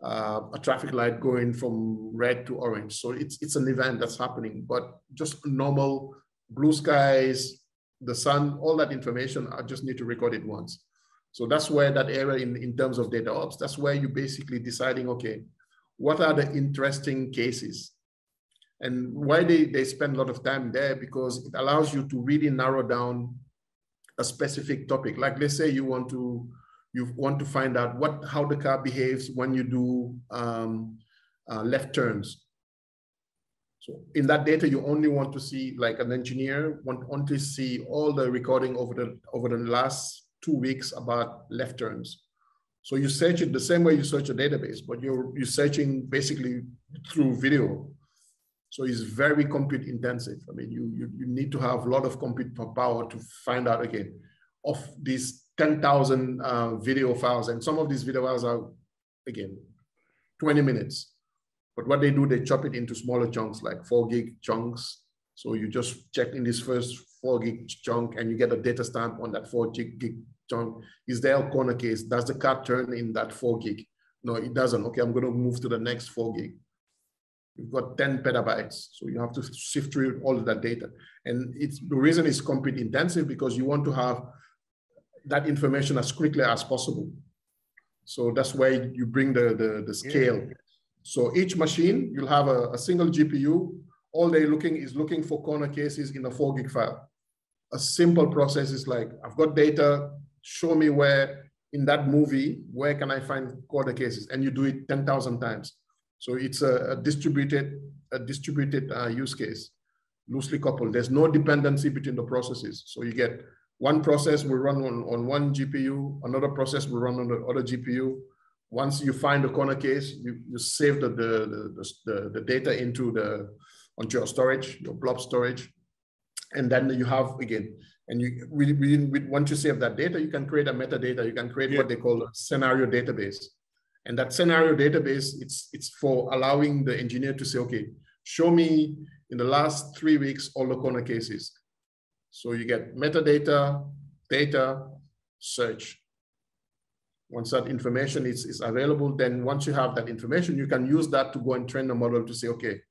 uh, a traffic light going from red to orange. So it's, it's an event that's happening, but just normal blue skies, the sun, all that information, I just need to record it once. So that's where that area in, in terms of data ops, that's where you're basically deciding, okay, what are the interesting cases? And why they, they spend a lot of time there, because it allows you to really narrow down a specific topic. Like let's say you want to you want to find out what how the car behaves when you do um, uh, left turns. So in that data, you only want to see like an engineer want only see all the recording over the over the last two weeks about left turns. So you search it the same way you search a database, but you're you're searching basically through video. So it's very compute intensive. I mean, you, you, you need to have a lot of compute power to find out again of these 10,000 uh, video files. And some of these video files are, again, 20 minutes. But what they do, they chop it into smaller chunks, like four gig chunks. So you just check in this first four gig chunk and you get a data stamp on that four gig chunk. Is there a corner case? Does the car turn in that four gig? No, it doesn't. Okay, I'm going to move to the next four gig. You've got 10 petabytes. So you have to sift through all of that data. And it's the reason it's compute intensive because you want to have that information as quickly as possible. So that's why you bring the, the, the scale. Yeah. So each machine, you'll have a, a, single GPU. All they're looking is looking for corner cases in a four gig file. A simple process is like, I've got data, show me where in that movie, where can I find corner cases? And you do it 10,000 times. So it's a, a distributed, a distributed uh, use case, loosely coupled. There's no dependency between the processes. So you get one process will run on, on one GPU, another process will run on the other GPU. Once you find the corner case, you, you save the, the, the, the, data into the onto your storage, your blob storage. And then you have again, and you we, we, we, once you save that data, you can create a metadata. You can create yeah. what they call a scenario database. And that scenario database, it's it's for allowing the engineer to say, okay, show me in the last three weeks all the corner cases. So you get metadata, data, search. Once that information is, is available, then once you have that information, you can use that to go and train the model to say, okay,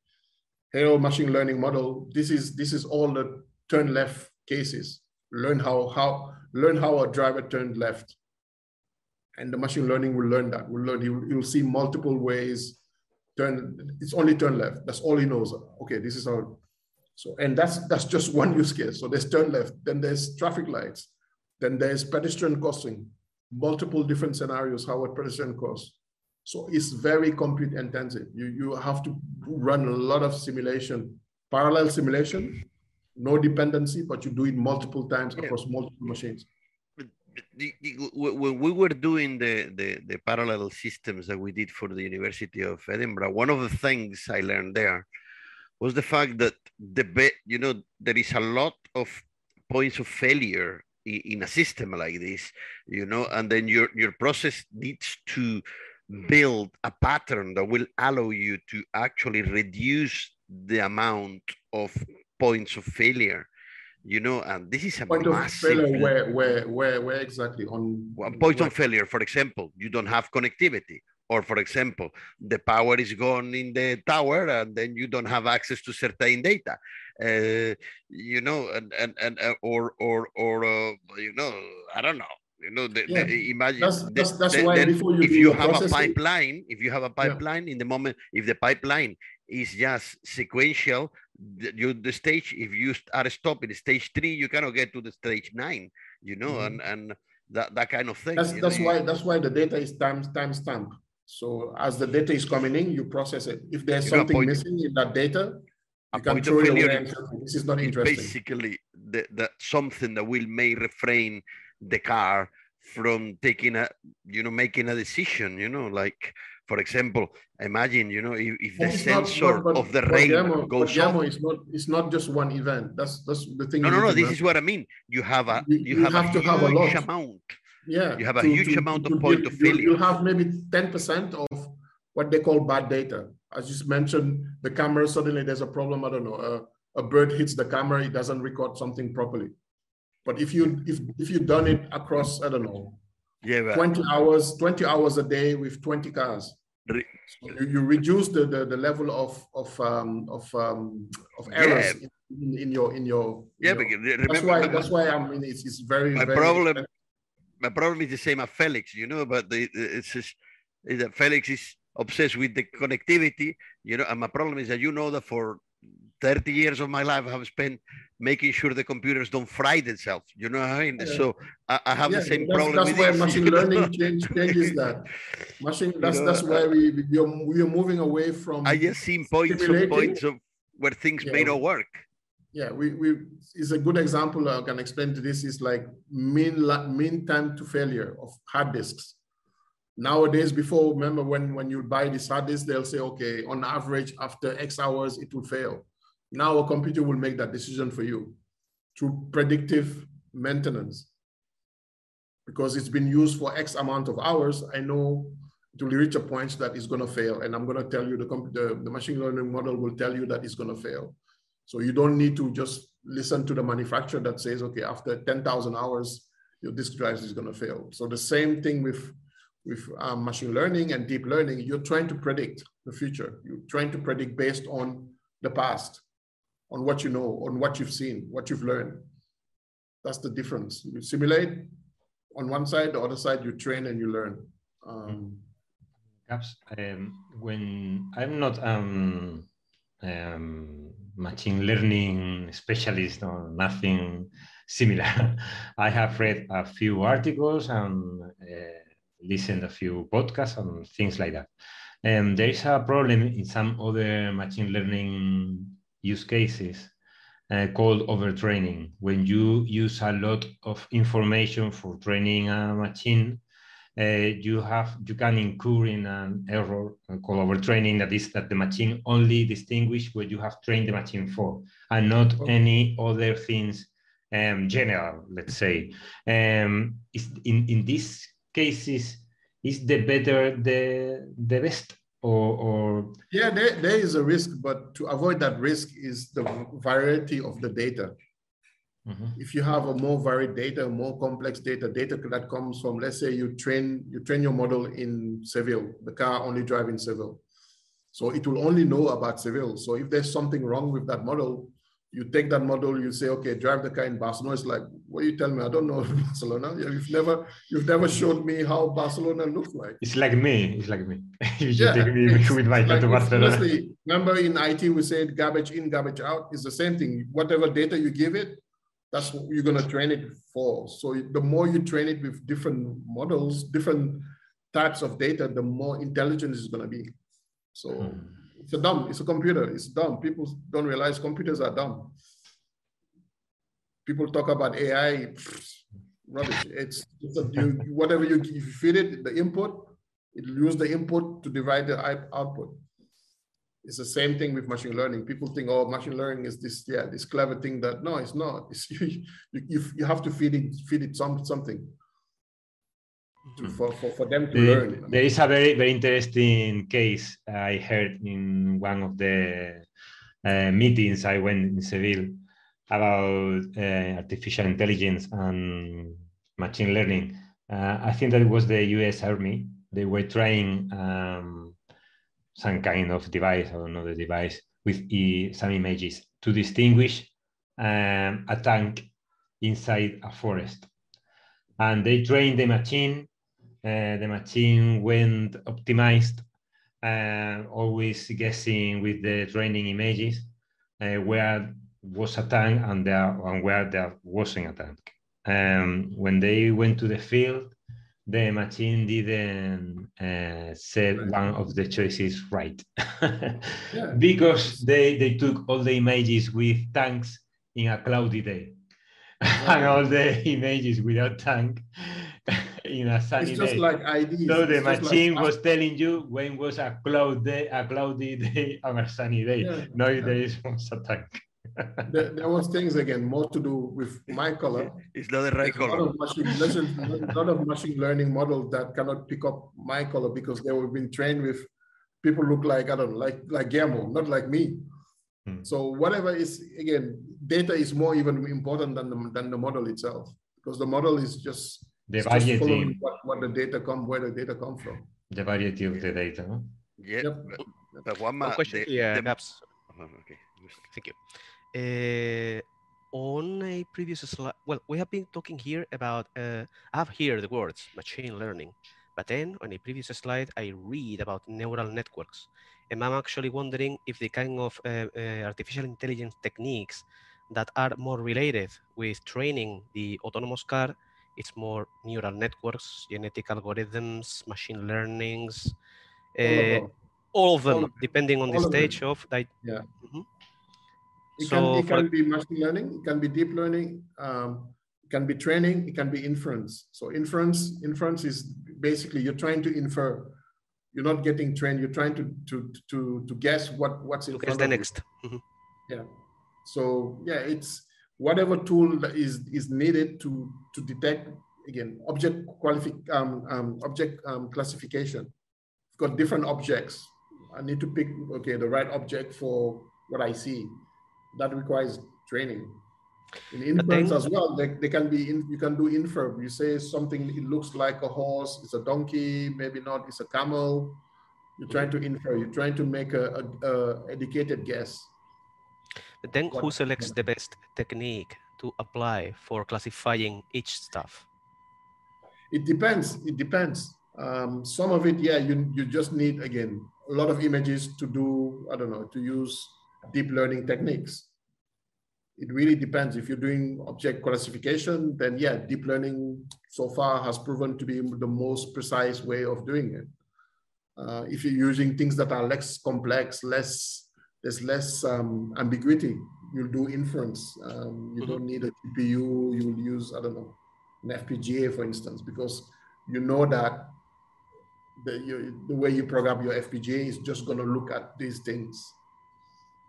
hello oh, machine learning model, this is this is all the turn left cases. Learn how how learn how a driver turned left. And the machine learning will learn that. Will learn, you'll, you'll see multiple ways turn, it's only turn left. That's all he knows. Okay, this is how so, and that's that's just one use case. So there's turn left, then there's traffic lights, then there's pedestrian crossing, multiple different scenarios how a pedestrian cross. So it's very compute intensive. You you have to run a lot of simulation, parallel simulation, no dependency, but you do it multiple times yeah. across multiple machines. When we were doing the, the, the parallel systems that we did for the University of Edinburgh, one of the things I learned there was the fact that the you know there is a lot of points of failure in a system like this you know and then your your process needs to build a pattern that will allow you to actually reduce the amount of points of failure you know and this is a point massive, of failure where where where where exactly? On point of failure for example you don't have connectivity or for example, the power is gone in the tower and then you don't have access to certain data. Uh, you know, and, and, and uh, or, or, or, uh, you know, I don't know. You know, the, yeah. the, imagine that's, that's, that's the, why before you if you have a pipeline, if you have a pipeline yeah. in the moment, if the pipeline is just sequential, the, you, the stage, if you are stopped in stage three, you cannot get to the stage nine, you know, mm -hmm. and, and that, that kind of thing. That's, that's why, that's why the data is time, time stamp so as the data is coming in, you process it. If there's you something missing in that data, you can throw it away. This is not interesting. Basically, the, the, something that will may refrain the car from taking a, you know, making a decision. You know, like for example, imagine, you know, if, if the sensor not, but, of the rain Guillermo, goes Guillermo. It's not, it's not just one event. That's that's the thing. No, no, no. This is what I mean. You have a, you, you have, have, a to have a lot. amount yeah. You have a to, huge to, amount of point of failure. You have maybe 10% of what they call bad data. As you mentioned, the camera, suddenly there's a problem. I don't know, uh, a bird hits the camera, it doesn't record something properly. But if you if if you've done it across, I don't know, yeah, 20 hours, 20 hours a day with 20 cars, so you, you reduce the, the, the level of of um, of um, of errors yeah. in, in, your in your yeah. Your, remember, that's why that's why I mean it's, it's very my very problem. My problem is the same as Felix, you know, but the, it's just is that Felix is obsessed with the connectivity, you know, and my problem is that you know that for 30 years of my life I have spent making sure the computers don't fry themselves. You know what I mean? Yeah. So I, I have yeah, the same that's, problem. That's why machine learning change, changes that. Machine. That's you know, that's why we we are, we are moving away from. I just seen points of points of where things yeah. may not work. Yeah, we we is a good example. I can explain to this is like mean mean time to failure of hard disks. Nowadays, before remember when when you buy this hard disk, they'll say, okay, on average, after X hours, it will fail now a computer will make that decision for you through predictive maintenance. Because it's been used for X amount of hours, I know it will reach a point that it's going to fail. And I'm going to tell you the, computer, the machine learning model will tell you that it's going to fail. So you don't need to just listen to the manufacturer that says, okay, after 10,000 hours, your disk drive is going to fail. So the same thing with, with um, machine learning and deep learning, you're trying to predict the future. You're trying to predict based on the past on what you know, on what you've seen, what you've learned. That's the difference. You simulate on one side, the other side, you train and you learn. Um, Perhaps um, when I'm not um, um, machine learning specialist or nothing similar, I have read a few articles and uh, listened a few podcasts and things like that. And there is a problem in some other machine learning use cases uh, called overtraining. When you use a lot of information for training a machine, you have you can incur in an error called overtraining. That is that the machine only distinguish what you have trained the machine for, and not okay. any other things um, general. Let's say, um, is in in these cases, is the better the the best or, or yeah there, there is a risk but to avoid that risk is the variety of the data mm-hmm. if you have a more varied data more complex data data that comes from let's say you train you train your model in Seville the car only drive in Seville so it will only know about Seville so if there's something wrong with that model you take that model, you say, okay, drive the car in Barcelona. It's like, what you tell me? I don't know Barcelona. You've never, you've never showed me how Barcelona looks like. It's like me. It's like me. you yeah, take me with my like, to Barcelona. Honestly, remember in IT we said garbage in, garbage out. It's the same thing. Whatever data you give it, that's what you're gonna train it for. So the more you train it with different models, different types of data, the more intelligent it's gonna be. So. Hmm it's a dumb, it's a computer, it's dumb. People don't realize computers are dumb. People talk about AI, rubbish. It's, it's a, you, whatever you, you feed it, the input, it will use the input to divide the output. It's the same thing with machine learning. People think, oh, machine learning is this, yeah, this clever thing that, no, it's not. It's, you, you, you have to feed it, feed it some, something to, hmm. for, for, for them to the, learn. There is a very, very interesting case I heard in one of the uh, meetings I went in Seville about uh, artificial intelligence and machine learning. Uh, I think that it was the US Army. They were trying um, some kind of device, or the device, with some images to distinguish um, a tank inside a forest. And they trained the machine uh, the machine went optimized, uh, always guessing with the training images uh, where was a tank and, there, and where there wasn't a tank. Um, when they went to the field, the machine didn't uh, set right. one of the choices right yeah. because they, they took all the images with tanks in a cloudy day and all the images without tank in a sunny day. it's just day. like IDs. So the it's machine like... was telling you when was a cloud day, a cloudy day, on a sunny day. Yeah. No, yeah. there is was a tank. There, there, was things again more to do with my color. It's not the right color. A lot of machine, a lot of machine learning models that cannot pick up my color because they have been trained with people look like I don't know, like like Guillermo, not like me. Hmm. So whatever is again, data is more even important than the, than the model itself because the model is just the budgeting what, what the data come where the data come from the variety of the data, no? Yeah. Yep. But one, more question the, here, the... Gaps. Oh, okay. Thank you. Uh, on a previous slide, well, we have been talking here about, uh, I have here the words machine learning, but then on a previous slide, I read about neural networks. And I'm actually wondering if the kind of uh, artificial intelligence techniques that are more related with training the autonomous car, it's more neural networks, genetic algorithms, machine learnings, all of them, all of them depending on the stage of, that. yeah. Mm -hmm. It so can, it can be machine learning, it can be deep learning, um, it can be training, it can be inference. So inference, inference is basically you're trying to infer. You're not getting trained. You're trying to to to to guess what what's in front the of next. You. Mm -hmm. Yeah. So yeah, it's whatever tool is is needed to to detect again object qualifi um, um, object um, classification. You've got different objects. I need to pick okay the right object for what I see that requires training. In inference as well, they, they can be in, you can do infer. You say something, it looks like a horse, it's a donkey, maybe not, it's a camel. You're trying to infer, you're trying to make a, a, a educated guess. But then who selects the best technique to apply for classifying each stuff? It depends, it depends. Um, some of it, yeah, you, you just need, again, a lot of images to do, I don't know, to use deep learning techniques. It really depends. If you're doing object classification, then yeah, deep learning so far has proven to be the most precise way of doing it. Uh, if you're using things that are less complex, less there's less um, ambiguity, you'll do inference. Um, you mm -hmm. don't need a GPU. You'll use I don't know an FPGA for instance because you know that the, you, the way you program your FPGA is just going to look at these things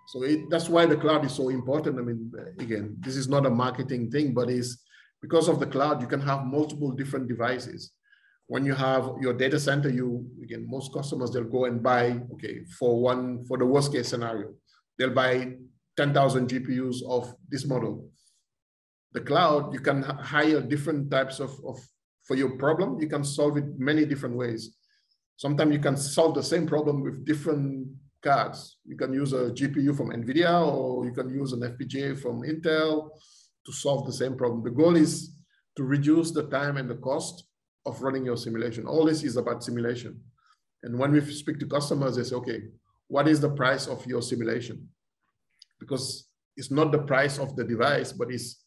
so it, that's why the cloud is so important. I mean, again, this is not a marketing thing, but is because of the cloud, you can have multiple different devices. When you have your data center, you again, most customers they'll go and buy, okay, for one for the worst case scenario, they'll buy 10,000 GPUs of this model. The cloud, you can hire different types of, of for your problem, you can solve it many different ways. Sometimes you can solve the same problem with different cards. You can use a GPU from NVIDIA or you can use an FPGA from Intel to solve the same problem. The goal is to reduce the time and the cost of running your simulation. All this is about simulation. And when we speak to customers, they say, okay, what is the price of your simulation? Because it's not the price of the device, but it's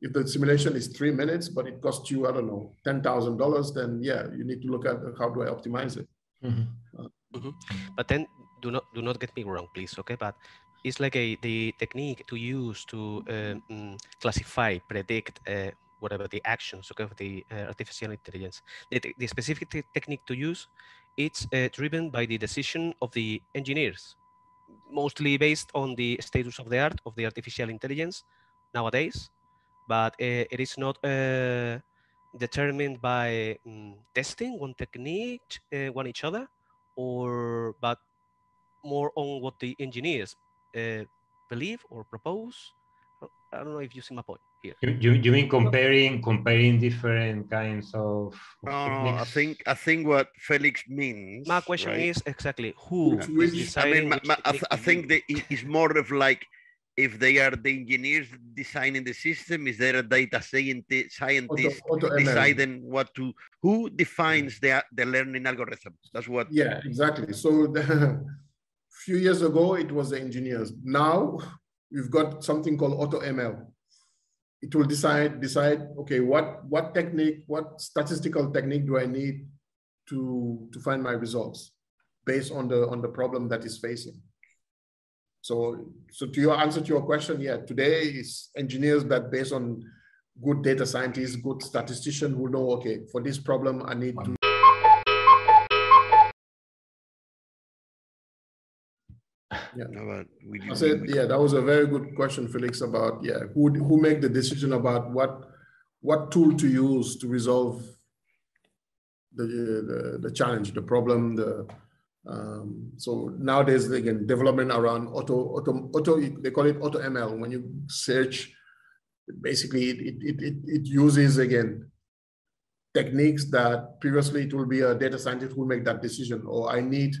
if the simulation is three minutes, but it costs you, I don't know, $10,000, then yeah, you need to look at how do I optimize it. Mm -hmm. Uh, mm -hmm. But then do not do not get me wrong, please. Okay, but it's like a the technique to use to um, classify, predict uh, whatever the actions okay, of the uh, artificial intelligence. The, the specific technique to use, it's uh, driven by the decision of the engineers, mostly based on the status of the art of the artificial intelligence nowadays, but uh, it is not uh, determined by um, testing one technique, uh, one each other, or but more on what the engineers uh, believe or propose. I don't know if you see my point here. You, you, you mean comparing comparing different kinds of, of I think I think what Felix means. My question right? is exactly who which, is deciding. I mean, my, my, I, I think that it's more of like if they are the engineers designing the system, is there a data scientist, scientist auto, auto deciding what to, who defines the, the learning algorithm? That's what. Yeah, exactly. So the, few years ago, it was the engineers. Now we've got something called AutoML. It will decide, decide, okay, what, what technique, what statistical technique do I need to, to find my results based on the, on the problem that is facing. So, so to your answer to your question, yeah, today is engineers that based on good data scientists, good statistician who know, okay, for this problem, I need to Yeah. No, we, I said, yeah, that was a very good question, Felix, about, yeah, who, who make the decision about what, what tool to use to resolve the, the, the challenge, the problem, the, um, so nowadays, again, development around auto, auto, auto, they call it auto ML. When you search, basically it, it, it, it uses, again, techniques that previously it will be a data scientist who make that decision, or I need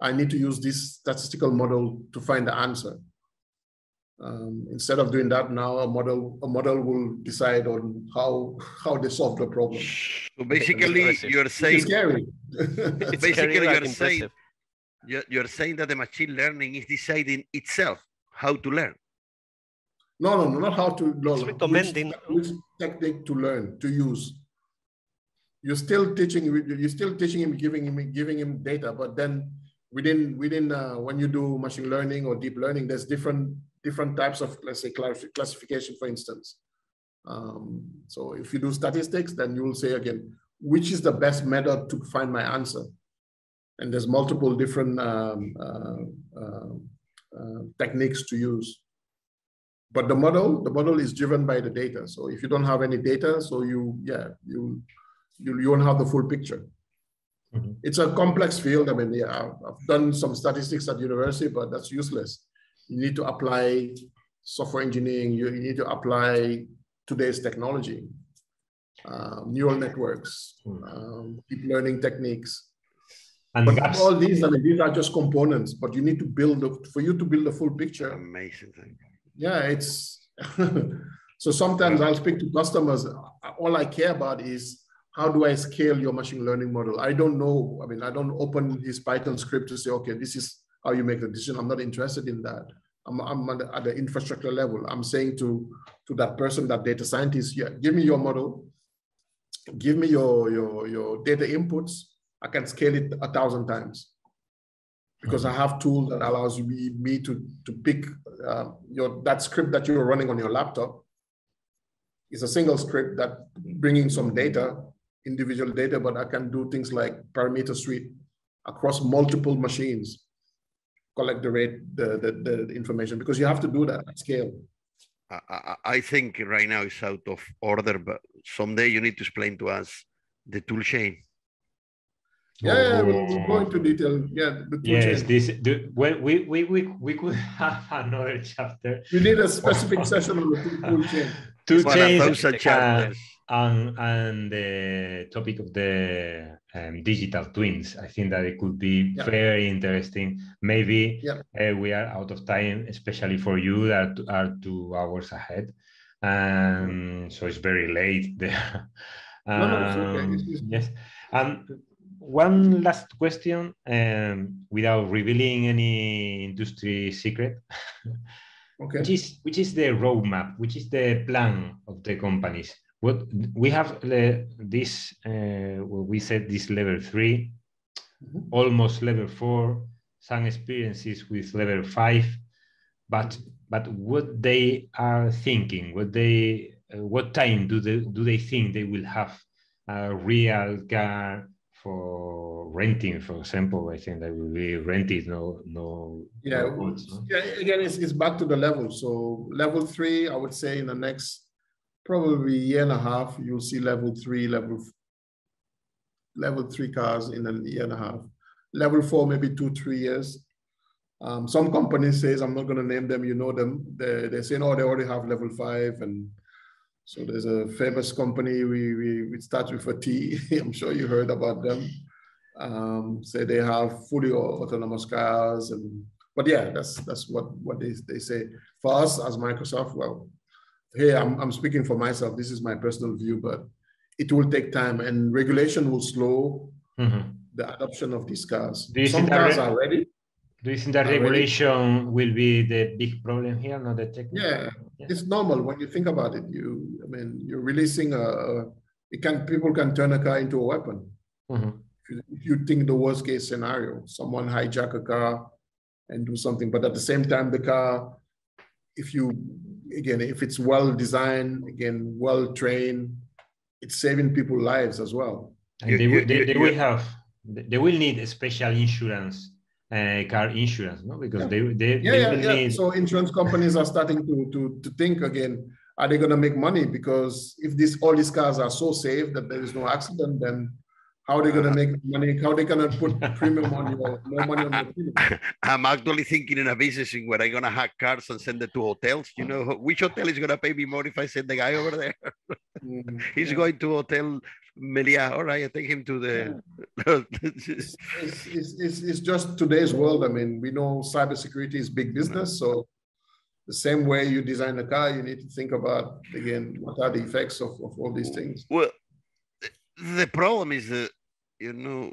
I need to use this statistical model to find the answer. Um, instead of doing that now, a model a model will decide on how how they solve the problem. So basically, you're saying it's scary. basically, you're saying you're saying that the machine learning is deciding itself how to learn. No, no, no, not how to learn. recommending which, which technique to learn to use. You're still teaching. You're still teaching him, giving him, giving him data. But then within within uh, when you do machine learning or deep learning, there's different different types of let's say classification, for instance. Um, so if you do statistics, then you will say again, which is the best method to find my answer? And there's multiple different um, uh, uh, uh, techniques to use. But the model, the model is driven by the data. So if you don't have any data, so you, yeah, you, you, you won't have the full picture. Mm-hmm. It's a complex field. I mean, yeah, I've, I've done some statistics at university, but that's useless. You need to apply software engineering. You, you need to apply today's technology, um, neural networks, hmm. um, deep learning techniques. And but all these, I mean, these are just components, but you need to build, a, for you to build a full picture. Amazing thing. Yeah, it's, so sometimes I'll speak to customers. All I care about is how do I scale your machine learning model? I don't know. I mean, I don't open this Python script to say, okay, this is how you make the decision. I'm not interested in that. I'm, I'm at, the, at the infrastructure level. I'm saying to, to that person, that data scientist, yeah, give me your model, give me your, your, your data inputs, I can scale it a thousand times because I have tool that allows me, me to, to pick uh, your, that script that you're running on your laptop It's a single script that bringing some data, individual data, but I can do things like parameter sweep across multiple machines, collect the rate, the, the, the information, because you have to do that at scale. I, I think right now it's out of order, but someday you need to explain to us the tool chain. Yeah, yeah we'll, we'll go into detail. Yeah, yes, chain. this the, well, we, we we we could have another chapter. You need a specific session on the tool chain. Two chains uh, and and the topic of the um, digital twins. I think that it could be yeah. very interesting. Maybe yeah. uh, we are out of time, especially for you that are two hours ahead, um, so it's very late there. Um, no, no, okay. It's, it's... Yes, and one last question, um, without revealing any industry secret. okay. Which is which is the roadmap? Which is the plan of the companies? What we have this uh, we said this level 3 mm-hmm. almost level four, some experiences with level five, but but what they are thinking, what they uh, what time do they do they think they will have a real car for renting, for example, I think that will be rented, no, no. Yeah, no goods, no? yeah. Again, it's, it's back to the level. So level three, I would say in the next probably a year and a half, you'll see level three, level level three cars in a year and a half. Level four, maybe two, three years. Um, some companies says I'm not going to name them. You know them. They they say no, they already have level five and so there's a famous company, we, we, we start with a T, I'm sure you heard about them. Um, say they have fully autonomous cars and, but yeah, that's, that's what, what they, they say. For us as Microsoft, well, hey, I'm, I'm speaking for myself, this is my personal view, but it will take time and regulation will slow mm-hmm. the adoption of these cars. Some cars are ready, do you think that regulation will be the big problem here, not the technical? Yeah, yeah, it's normal when you think about it. You, I mean, you're releasing a, it can people can turn a car into a weapon. Mm-hmm. If, you, if you think the worst case scenario, someone hijack a car and do something, but at the same time, the car, if you again, if it's well designed, again, well trained, it's saving people lives as well. And they, will, they, they will have, they will need a special insurance uh, car insurance, no? Because yeah. they they, yeah, they yeah, yeah. Need... So insurance companies are starting to to to think again. Are they going to make money? Because if these all these cars are so safe that there is no accident, then how are they going to make money? How are they going to put premium on your more money on your premium? I'm actually thinking in a business in where I'm going to hack cars and send it to hotels. You know, which hotel is going to pay me more if I send the guy over there? Mm, He's yeah. going to hotel Melia. All right, I take him to the. Yeah. it's, it's, it's, it's, just today's world. I mean, we know cybersecurity is big business. So the same way you design a car, you need to think about, again, what are the effects of, of all these things? Well, the problem is that you know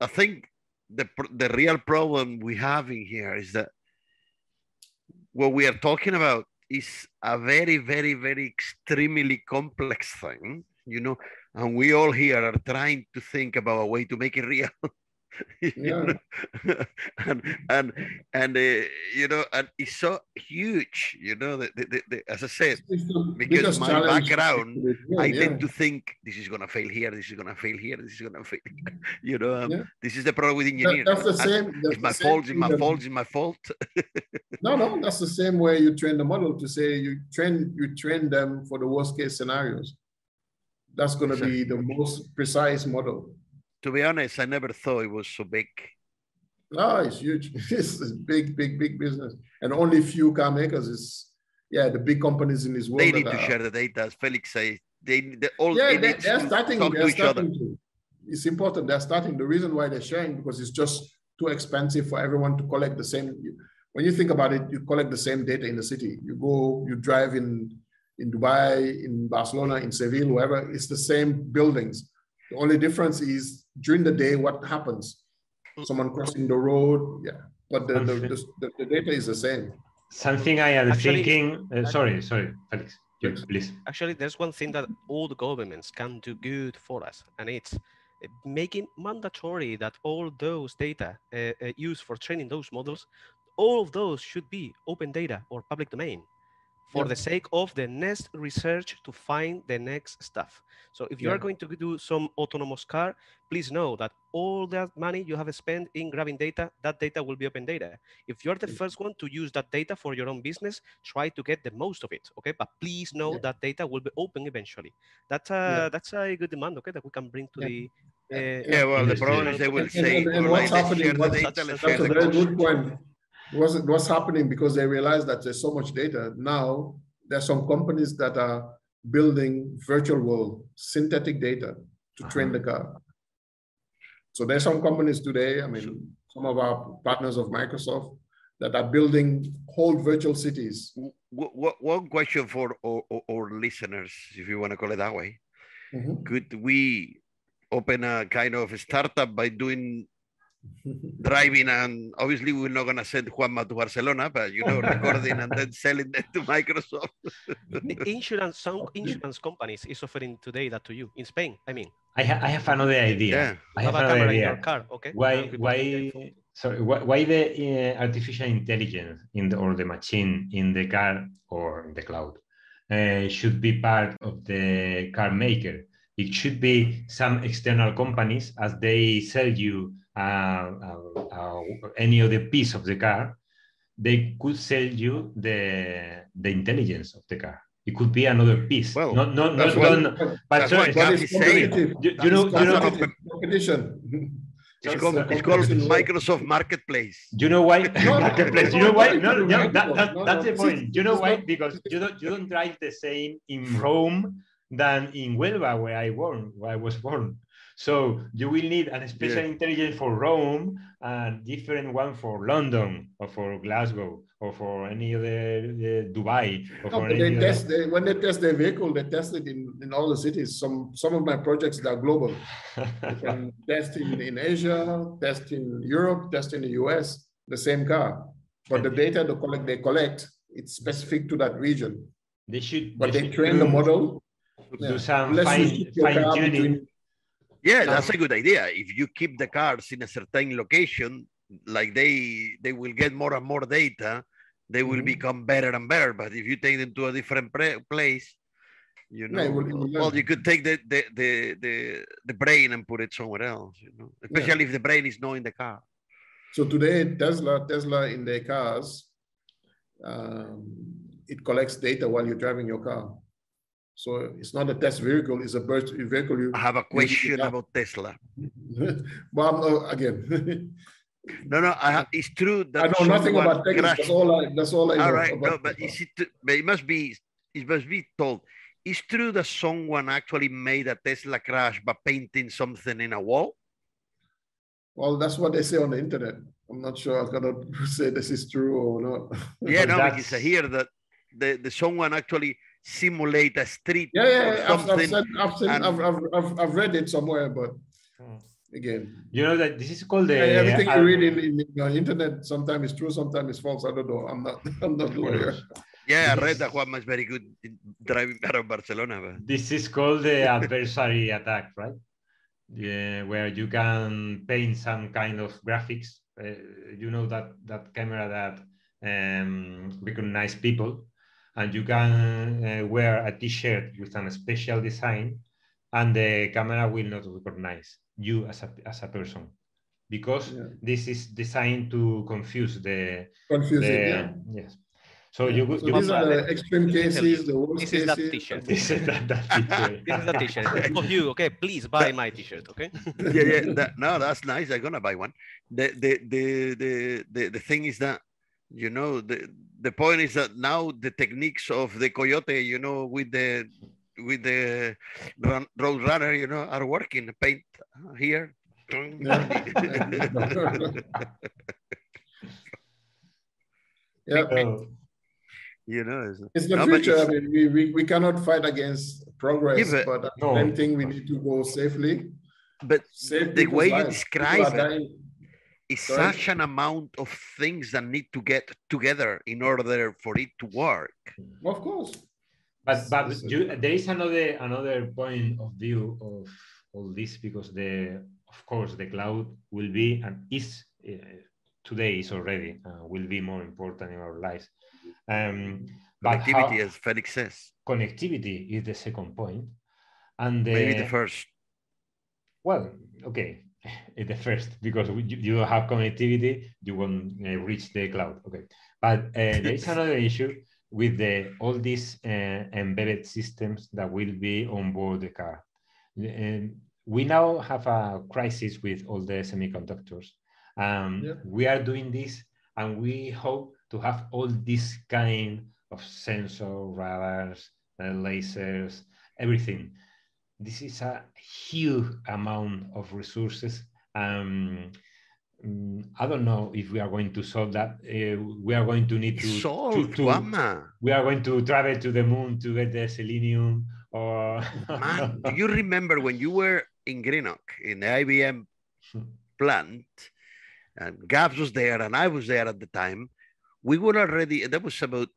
i think the the real problem we have in here is that what we are talking about is a very very very extremely complex thing you know and we all here are trying to think about a way to make it real yeah. and and and uh, you know and it's so huge you know the, the, the, as i said because my background yeah, i tend to think this is going to fail here this is going to fail here this is going to fail you know um, yeah. this is the problem with engineering. that, that's the same that's it's my fault it's my fault it's my fault. No no that's the same way you train the model to say you train you train them for the worst case scenarios. That's going to exactly. be the most precise model to be honest, I never thought it was so big. No, it's huge. It's a big, big, big business. And only few car makers is, yeah, the big companies in this world. They need to are, share the data, as Felix says. They, they all yeah, they, are starting. They're starting to. It's important. They're starting. The reason why they're sharing because it's just too expensive for everyone to collect the same. When you think about it, you collect the same data in the city. You go, you drive in in Dubai, in Barcelona, in Seville, wherever. It's the same buildings. The only difference is during the day what happens? Mm. someone crossing the road yeah. But the, the, the, the data is the same. Something i am actually, thinking uh, sorry sorry felix. Please. Actually there's one thing that all the governments can do good for us and it's uh, making mandatory that all those data uh, uh, used for training those models all of those should be open data or public domain for yeah. the sake of the next research to find the next stuff. So if you yeah. are going to do some autonomous car, please know that all that money you have spent in grabbing data, that data will be open data. If you're the first one to use that data for your own business, try to get the most of it, okay? But please know yeah. that data will be open eventually. That's a, that's a good demand, okay, that we can bring to the uh, yeah, well, the problem is they will say, and, and, and what's happening, that's, that's a very good point what's, what's happening because they realize that there's so much data. Now, there's some companies that are building virtual world synthetic data to train uh-huh. the car. So there's some companies today, I mean, some of our partners of Microsoft that are building whole virtual cities. One question for our, listeners, if you want to call it that way. Mm-hmm. Could we open a kind of startup by doing driving and obviously we're not going to send Juanma to Barcelona, but you know, recording and then selling them to Microsoft. insurance, some insurance companies is offering today that to you in Spain. I mean, I, ha- I have another idea. Yeah. I have, have another idea. car. Okay. Why, why, sorry, why, why the uh, artificial intelligence in the, or the machine in the car or in the cloud uh, should be part of the car maker? It should be some external companies as they sell you any other piece of the car, they could sell you the the intelligence of the car. It could be another piece. Well, not not not, not but sorry, you, you know you know competition. It's called, it's called Microsoft Marketplace. You know why? Marketplace. You know why? No, no, that, that, that's the point. You know why? Because you don't you don't drive the same in Rome than in Huelva, where I born, where I was born. So you will need a special yeah. intelligence for Rome and different one for London or for Glasgow or for any other uh, Dubai. Or no, they test, they, when they test their vehicle, they test it in, in all the cities. Some some of my projects are global. they can test in, in Asia, test in Europe, test in the US, the same car. But the data they collect, they collect, it's specific to that region. They should. But they, they train do, the model. Do yeah. some fine, fine tuning. Yeah, that's a good idea. If you keep the cars in a certain location, like they they will get more and more data, they will mm-hmm. become better and better. But if you take them to a different place, you know, will, well, you could take the, the the the the brain and put it somewhere else. You know, especially yeah. if the brain is not in the car. So today, Tesla Tesla in their cars, um, it collects data while you're driving your car. So it's not a test vehicle; it's a vehicle. You, I have a question about Tesla. well, uh, again. no, no, I have, it's true that I know nothing about techniques. That's all I. That's all I know. All right, no, but is it? But it must be. It must be told. It's true that someone actually made a Tesla crash by painting something in a wall. Well, that's what they say on the internet. I'm not sure I cannot say this is true or not. Yeah, no, because I hear that the, the someone actually simulate a street. Yeah, yeah, I've, I've, said, I've, said, and... I've, I've, I've, read it somewhere, but hmm. again, you know that this is called the yeah, everything uh, you read in, in the internet sometimes is true, sometimes it's false. I don't know. I'm not. I'm not lawyer. Yeah, I read that Juan is very good in driving around Barcelona. But... This is called the adversary attack, right? Yeah, where you can paint some kind of graphics. Uh, you know that that camera that um, recognize people and you can uh, wear a t-shirt with a special design and the camera will not recognize you as a, as a person because yeah. this is designed to confuse the confuse the, yeah. yes so you, so you these are the extreme cases, the worst this cases. Is that t-shirt. This is that, that t-shirt. this is the t-shirt. For you, okay, please buy my t-shirt, okay? yeah, yeah. That, no, that's nice. I'm gonna buy one. The, the the the the the thing is that you know the the point is that now the techniques of the coyote, you know, with the with the run, road runner, you know, are working. Paint here. Yeah. yeah. You know, it's, it's the no, future. I mean, we, we, we cannot fight against progress, yeah, but, but no. I think we need to go safely. But the way you describe it, is such an amount of things that need to get together in order for it to work. Of course. But but you, there is another another point of view of all this because the of course the cloud will be and is uh, today is already uh, will be more important in our lives. Um, connectivity, how, as Felix says. Connectivity is the second point, and the, maybe the first. Well, okay, the first because you, you don't have connectivity, you won't uh, reach the cloud. Okay, but uh, there is another issue with the all these uh, embedded systems that will be on board the car. And we now have a crisis with all the semiconductors. Um, yeah. We are doing this, and we hope to have all this kind of sensor, radars, uh, lasers, everything this is a huge amount of resources. Um, mm, I don't know if we are going to solve that. Uh, we are going to need to, solve, to, to we are going to travel to the moon to get the selenium. Or man, do you remember when you were in Greenock in the IBM plant, and Gabs was there and I was there at the time. We were already. That was about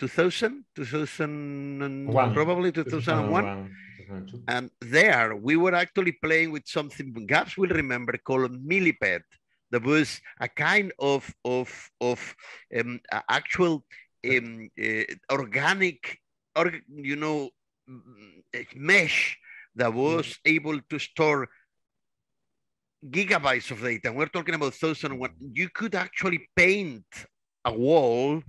2000, 2000, probably 2001. And there we were actually playing with something Gabs will remember called millipede. There was a kind of of of um, actual um, uh, organic, or you know, mesh that was mm. able to store gigabytes of data. And we're talking about thousand one. You could actually paint a wall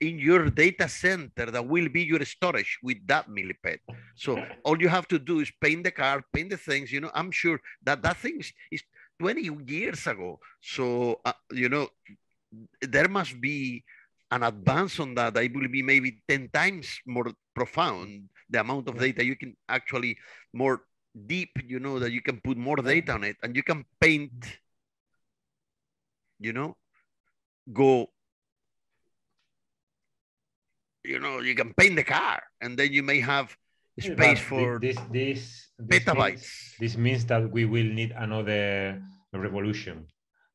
in your data center that will be your storage with that millipede. So all you have to do is paint the car, paint the things, you know, I'm sure that that thing is 20 years ago. So, uh, you know, there must be an advance on that. That will be maybe 10 times more profound, the amount of data you can actually more deep, you know, that you can put more data on it and you can paint, you know, go you know, you can paint the car and then you may have space for this, this, this petabytes. Means, this means that we will need another revolution,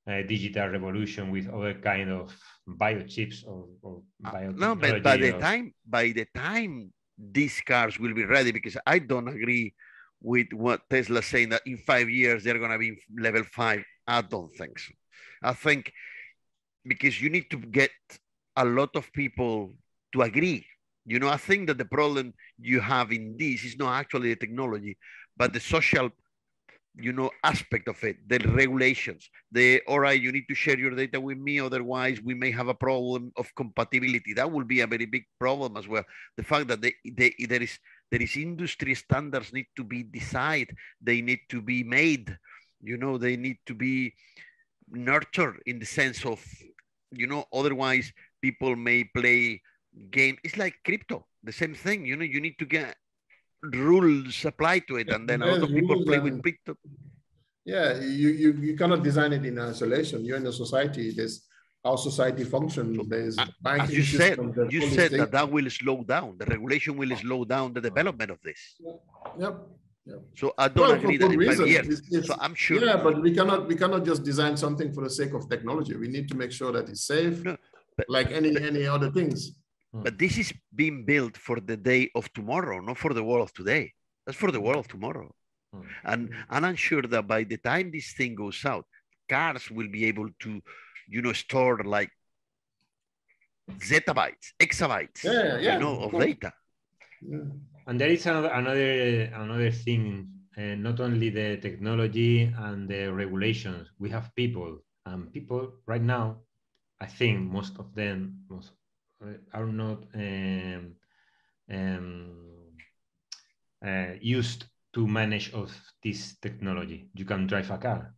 a digital revolution with other kind of biochips or, or uh, no, but by the time by the time these cars will be ready, because I don't agree with what Tesla's saying that in five years they're going to be level five. I don't think so. I think because you need to get a lot of people to agree. You know, I think that the problem you have in this is not actually the technology, but the social, you know, aspect of it, the regulations, the, all right, you need to share your data with me, otherwise we may have a problem of compatibility. That will be a very big problem as well. The fact that they, they, there is there is industry standards need to be decided. They need to be made. You know, they need to be nurtured in the sense of, you know, otherwise people may play game. It's like crypto, the same thing. You know, you need to get rules applied to it, and then a lot of people play with crypto. Yeah, you, you you cannot design it in isolation. You're in a society. There's how society functions. There's banking As you said, you said that that will slow down. The regulation will slow down the development of this. Yep. Yep. So I don't well, agree that in five years. It's, it's, so I'm sure. Yeah, but we cannot we cannot just design something for the sake of technology. We need to make sure that it's safe, no, but, like any but, any other things. Hmm. But this is being built for the day of tomorrow, not for the world of today. That's for the world of tomorrow. Hmm. And, and I'm sure that by the time this thing goes out, cars will be able to, you know, store like zettabytes, exabytes, yeah, yeah, you know, of data. Yeah. And there is another another another thing. Uh, not only the technology and the regulations, we have people, and people right now, I think most of them, most are not um, um, uh, used to manage of this technology. You can drive a car,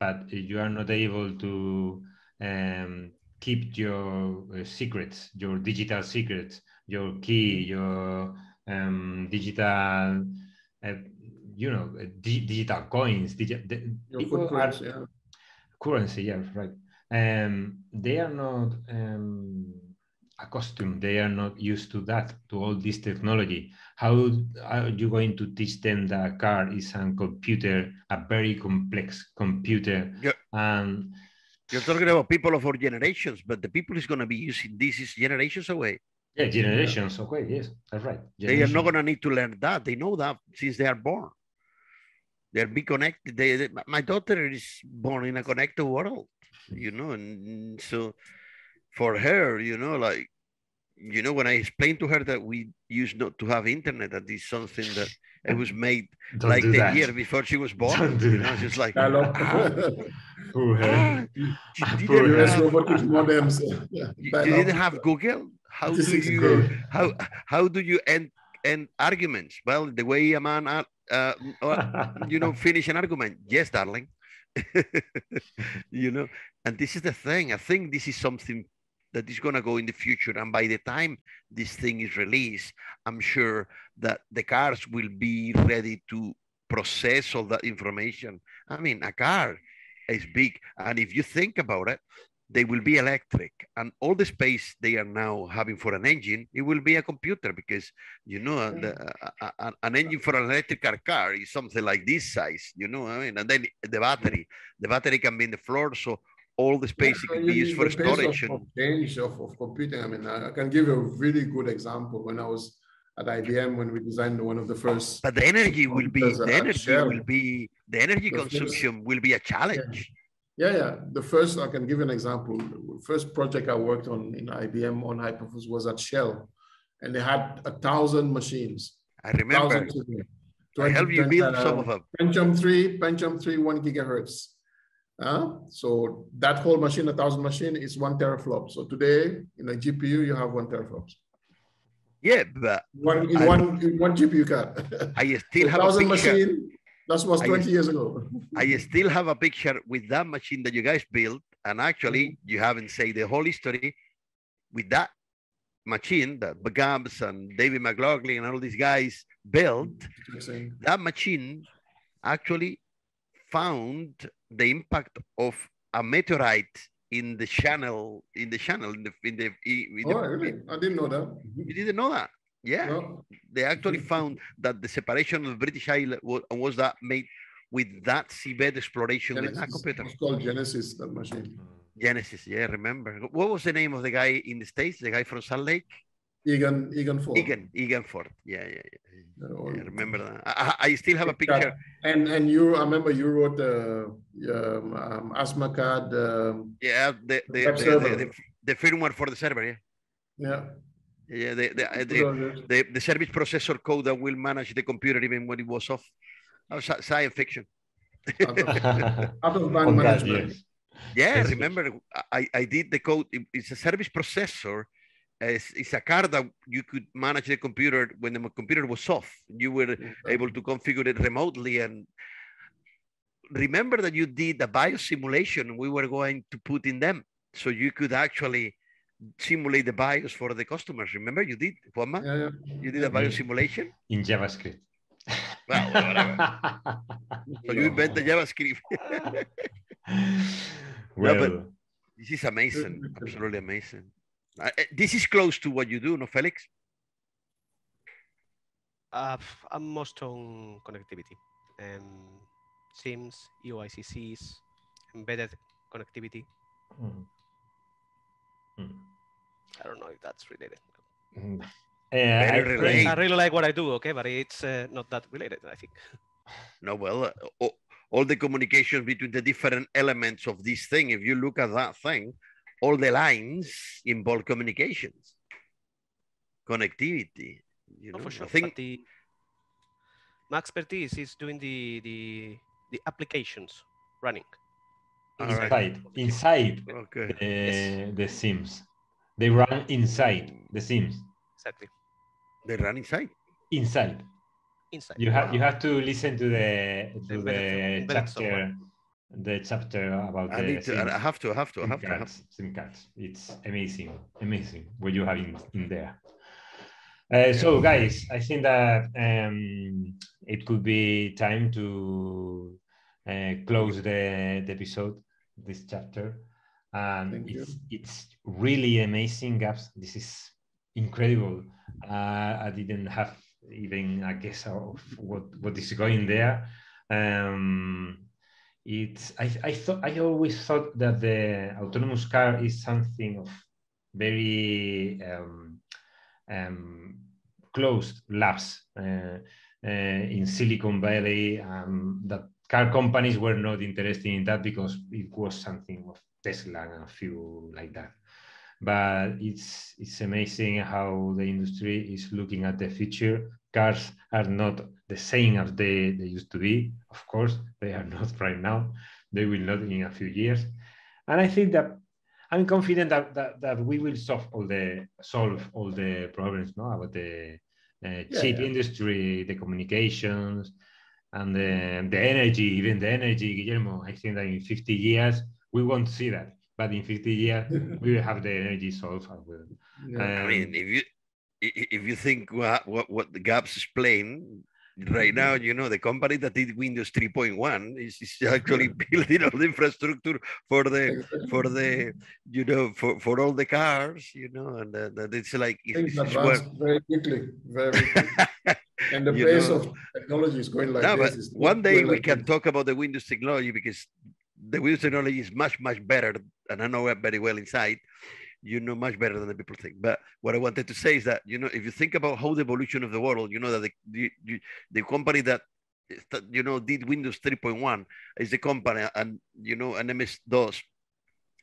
but you are not able to um, keep your uh, secrets, your digital secrets, your key, your um, digital, uh, you know, di digital coins. Digi people are, yeah. Currency, yeah, right. Um, they are not um, accustomed they are not used to that to all this technology. How are you going to teach them that a car is a computer a very complex computer? You're, um, you're talking about people of our generations but the people is going to be using this is generations away. Yeah generations yeah. away yes that's right. They are not going to need to learn that. They know that since they are born. They're be connected. They, they, my daughter is born in a connected world you know and so for her, you know, like, you know, when I explained to her that we used not to have internet, that is something that it was made Don't like the year before she was born. Don't do you know, just like, ah, ah, you didn't, modems. you, you didn't have Google. How do you how how do you end end arguments? Well, the way a man, uh, uh, you know, finish an argument. Yes, darling. you know, and this is the thing. I think this is something that is going to go in the future. And by the time this thing is released, I'm sure that the cars will be ready to process all that information. I mean, a car is big. And if you think about it, they will be electric and all the space they are now having for an engine it will be a computer because you know the, uh, an engine for an electrical car is something like this size you know i mean and then the battery the battery can be in the floor so all the space yeah, it can be used for storage. Of, of change of, of computing. I mean, I can give you a really good example. When I was at IBM, when we designed one of the first. But the energy will be the energy will be the energy the consumption first, will be a challenge. Yeah. yeah, yeah. The first I can give you an example. The first project I worked on in IBM on Hyperfuse was at Shell, and they had a thousand machines. I remember. I helped you build some uh, of them. Pentium three, Pentium three, one gigahertz uh, so that whole machine, a thousand machine is one teraflop. So today in a GPU, you have one teraflops. Yeah, but one in I, one in one GPU card. I still so have thousand a picture. machine. That was 20 I, years ago. I still have a picture with that machine that you guys built, and actually mm-hmm. you haven't said the whole history with that machine that Begabs and David McLaughlin and all these guys built. That machine actually found the impact of a meteorite in the channel in the channel in the in the, in the oh, really? I didn't know that. You didn't know that? Yeah, no. they actually found that the separation of the British Isles was, was that made with that seabed exploration Genesis. with that computer. It's called Genesis, that machine. Genesis, yeah, remember. What was the name of the guy in the States, the guy from Salt Lake? Egan, Egan Ford. Egan, Egan Ford. Yeah, yeah, yeah. yeah remember that. I, I, still have a picture. And and you, I remember you wrote the uh, um, um, ASMA card. Um, yeah, the the, the, the, the, firmware for the server. Yeah. Yeah. Yeah, the the, the, the, the service processor code that will manage the computer even when it was off. Oh, science fiction. out of, out of management. Yeah, remember I, I did the code. It's a service processor it's, it's, a car that you could manage the computer when the computer was off. You were able to configure it remotely. And remember that you did a bio simulation we were going to put in them. So you could actually simulate the BIOS for the customers. Remember you did, Juanma? Yeah, yeah. You did a BIOS simulation? In JavaScript. Well, whatever. so you invent the JavaScript. well, no, this is amazing. Absolutely amazing. Uh, this is close to what you do, no, Felix? Uh, I'm most on connectivity. Um, SIMs, eUICCs, embedded connectivity. Mm. Mm. I don't know if that's related. Mm. Yeah, I, really, I, really like what I do, okay, but it's uh, not that related, I think. No, well, uh, all the communication between the different elements of this thing, if you look at that thing, all the lines involve communications, connectivity. You know, for sure. I think the, my expertise is doing the the the applications running inside right. inside okay. the, yes. the sims they run inside the sims exactly they run inside inside inside you have you have to listen to the to the, the chapter the chapter about I the to, I have to I have to I have cards, to have sim cards it's amazing amazing what you have in, in there uh, so guys i think that um, it could be time to uh, close the, the episode, this chapter. And it's, it's really amazing, Gabs. This is incredible. Uh, I didn't have even a guess of what, what is going there. Um, it's I, I thought I always thought that the autonomous car is something of very um, um, closed labs uh, uh, in Silicon Valley um, that car companies were not interested in that because it was something of Tesla and a few like that. But it's it's amazing how the industry is looking at the future. Cars are not the same as they, they used to be. Of course, they are not right now. They will not in a few years. And I think that I'm confident that, that, that we will solve all the solve all the problems no, about the uh, chip yeah. industry, the communications, and the, the energy, even the energy, Guillermo, I think that in 50 years, we won't see that. But in 50 years, we will have the energy solved as well. Yeah. Um, I mean, if you if you think what, what, what the Gabs explain, right now, you know, the company that did Windows 3.1 is, is actually building all the infrastructure for the for the you know for, for all the cars, you know, and uh, that it's like things advance very quickly, very quickly. and the pace know, of technology is going like no, this. One day we like can this. talk about the Windows technology because the Windows technology is much much better, and I know it very well inside you know much better than the people think. But what I wanted to say is that you know if you think about how the evolution of the world, you know that the the, the company that you know did Windows 3.1 is the company, and you know and MS DOS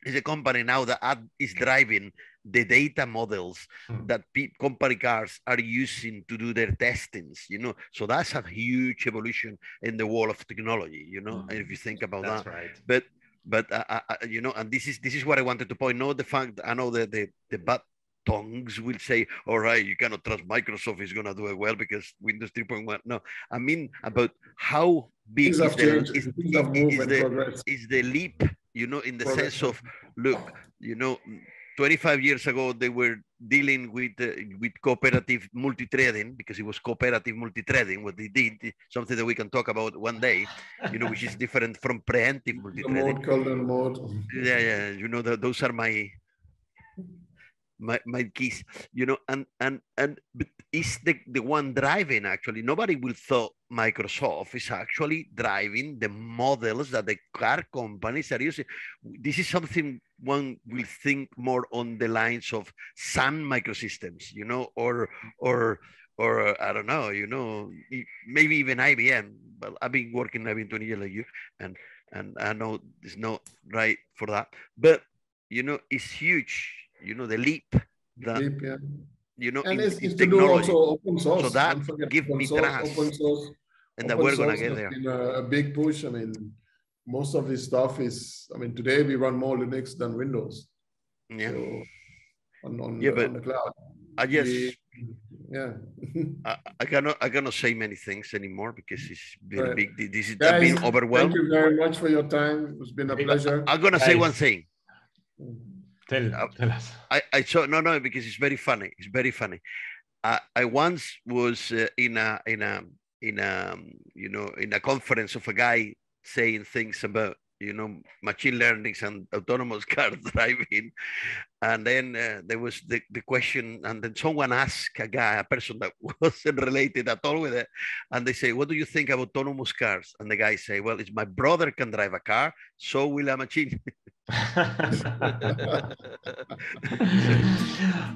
is a company now that is driving the data models hmm. that company cars are using to do their testings you know so that's a huge evolution in the world of technology you know hmm. if you think about that's that right. but but uh, uh, uh, you know, and this is this is what I wanted to point. out the fact I know that the the bad tongues will say, "All right, you cannot trust Microsoft is going to do it well because Windows 3.1." No, I mean about how big is the, is, is, is, the, is the leap. You know, in the progress. sense of look, you know, 25 years ago they were dealing with uh, with cooperative multi-threading because it was cooperative multi-threading what they did something that we can talk about one day you know which is different from preemptive multi-threading mode, mode. yeah yeah you know that those are my my, my keys you know and and and but is the the one driving actually nobody will thought microsoft is actually driving the models that the car companies are using this is something one will think more on the lines of sun microsystems you know or or or uh, I don't know, you know, maybe even IBM. But I've been working, I've been 20 years like you, and and I know it's not right for that. But you know, it's huge you know, the leap that, leap, yeah. you know, and in, it's, it's technology. to do also open source. So that give me source, trust. Open source, and that we're going to get there. Been a, a big push. I mean, most of this stuff is, I mean, today we run more Linux than Windows. Yeah. So, on, on, Yeah, the, but on the cloud. I just We- yeah. I, I cannot I cannot say many things anymore because it's been Right. big. This is Guys, I've been Thank you very much for your time. It's been a pleasure. I'm gonna say one thing. Tell, Uh, tell us. I, I saw no no because it's very funny. It's very funny. I, I once was uh, in a in a in a um, you know in a conference of a guy saying things about you know machine learnings and autonomous car driving, and then uh, there was the, the question, and then someone asked a guy, a person that wasn't related at all with it, and they say, "What do you think of autonomous cars?" And the guy say, "Well, if my brother can drive a car, so will a machine."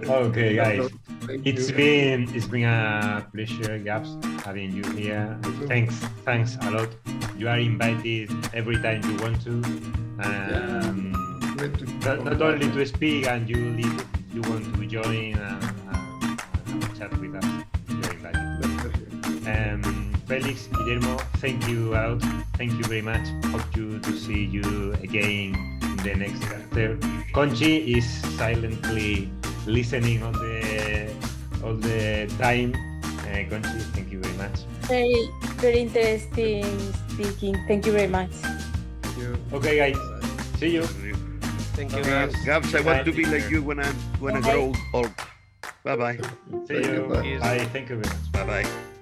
okay, guys. Thank It's you. been it's been a pleasure, Gabs, having you here. Thanks, thanks a lot. You are invited every time you want to. Um, Great to not, not only to speak and you leave, you want to join and, and, and have a chat with us. You're. Um, Felix, Guillermo, thank you out. Thank you very much. Hope you to see you again in the next chapter. Conchi is silently listening all the all the time. Uh, Conchi, thank you very much. Very, very interesting speaking. Thank you very much. Thank you. Okay, guys. See you. Thank you, guys. Gabs, I want to be Bye. like you when I when I grow old. Bye bye. See you. Bye. Bye. Thank you very much. Bye bye.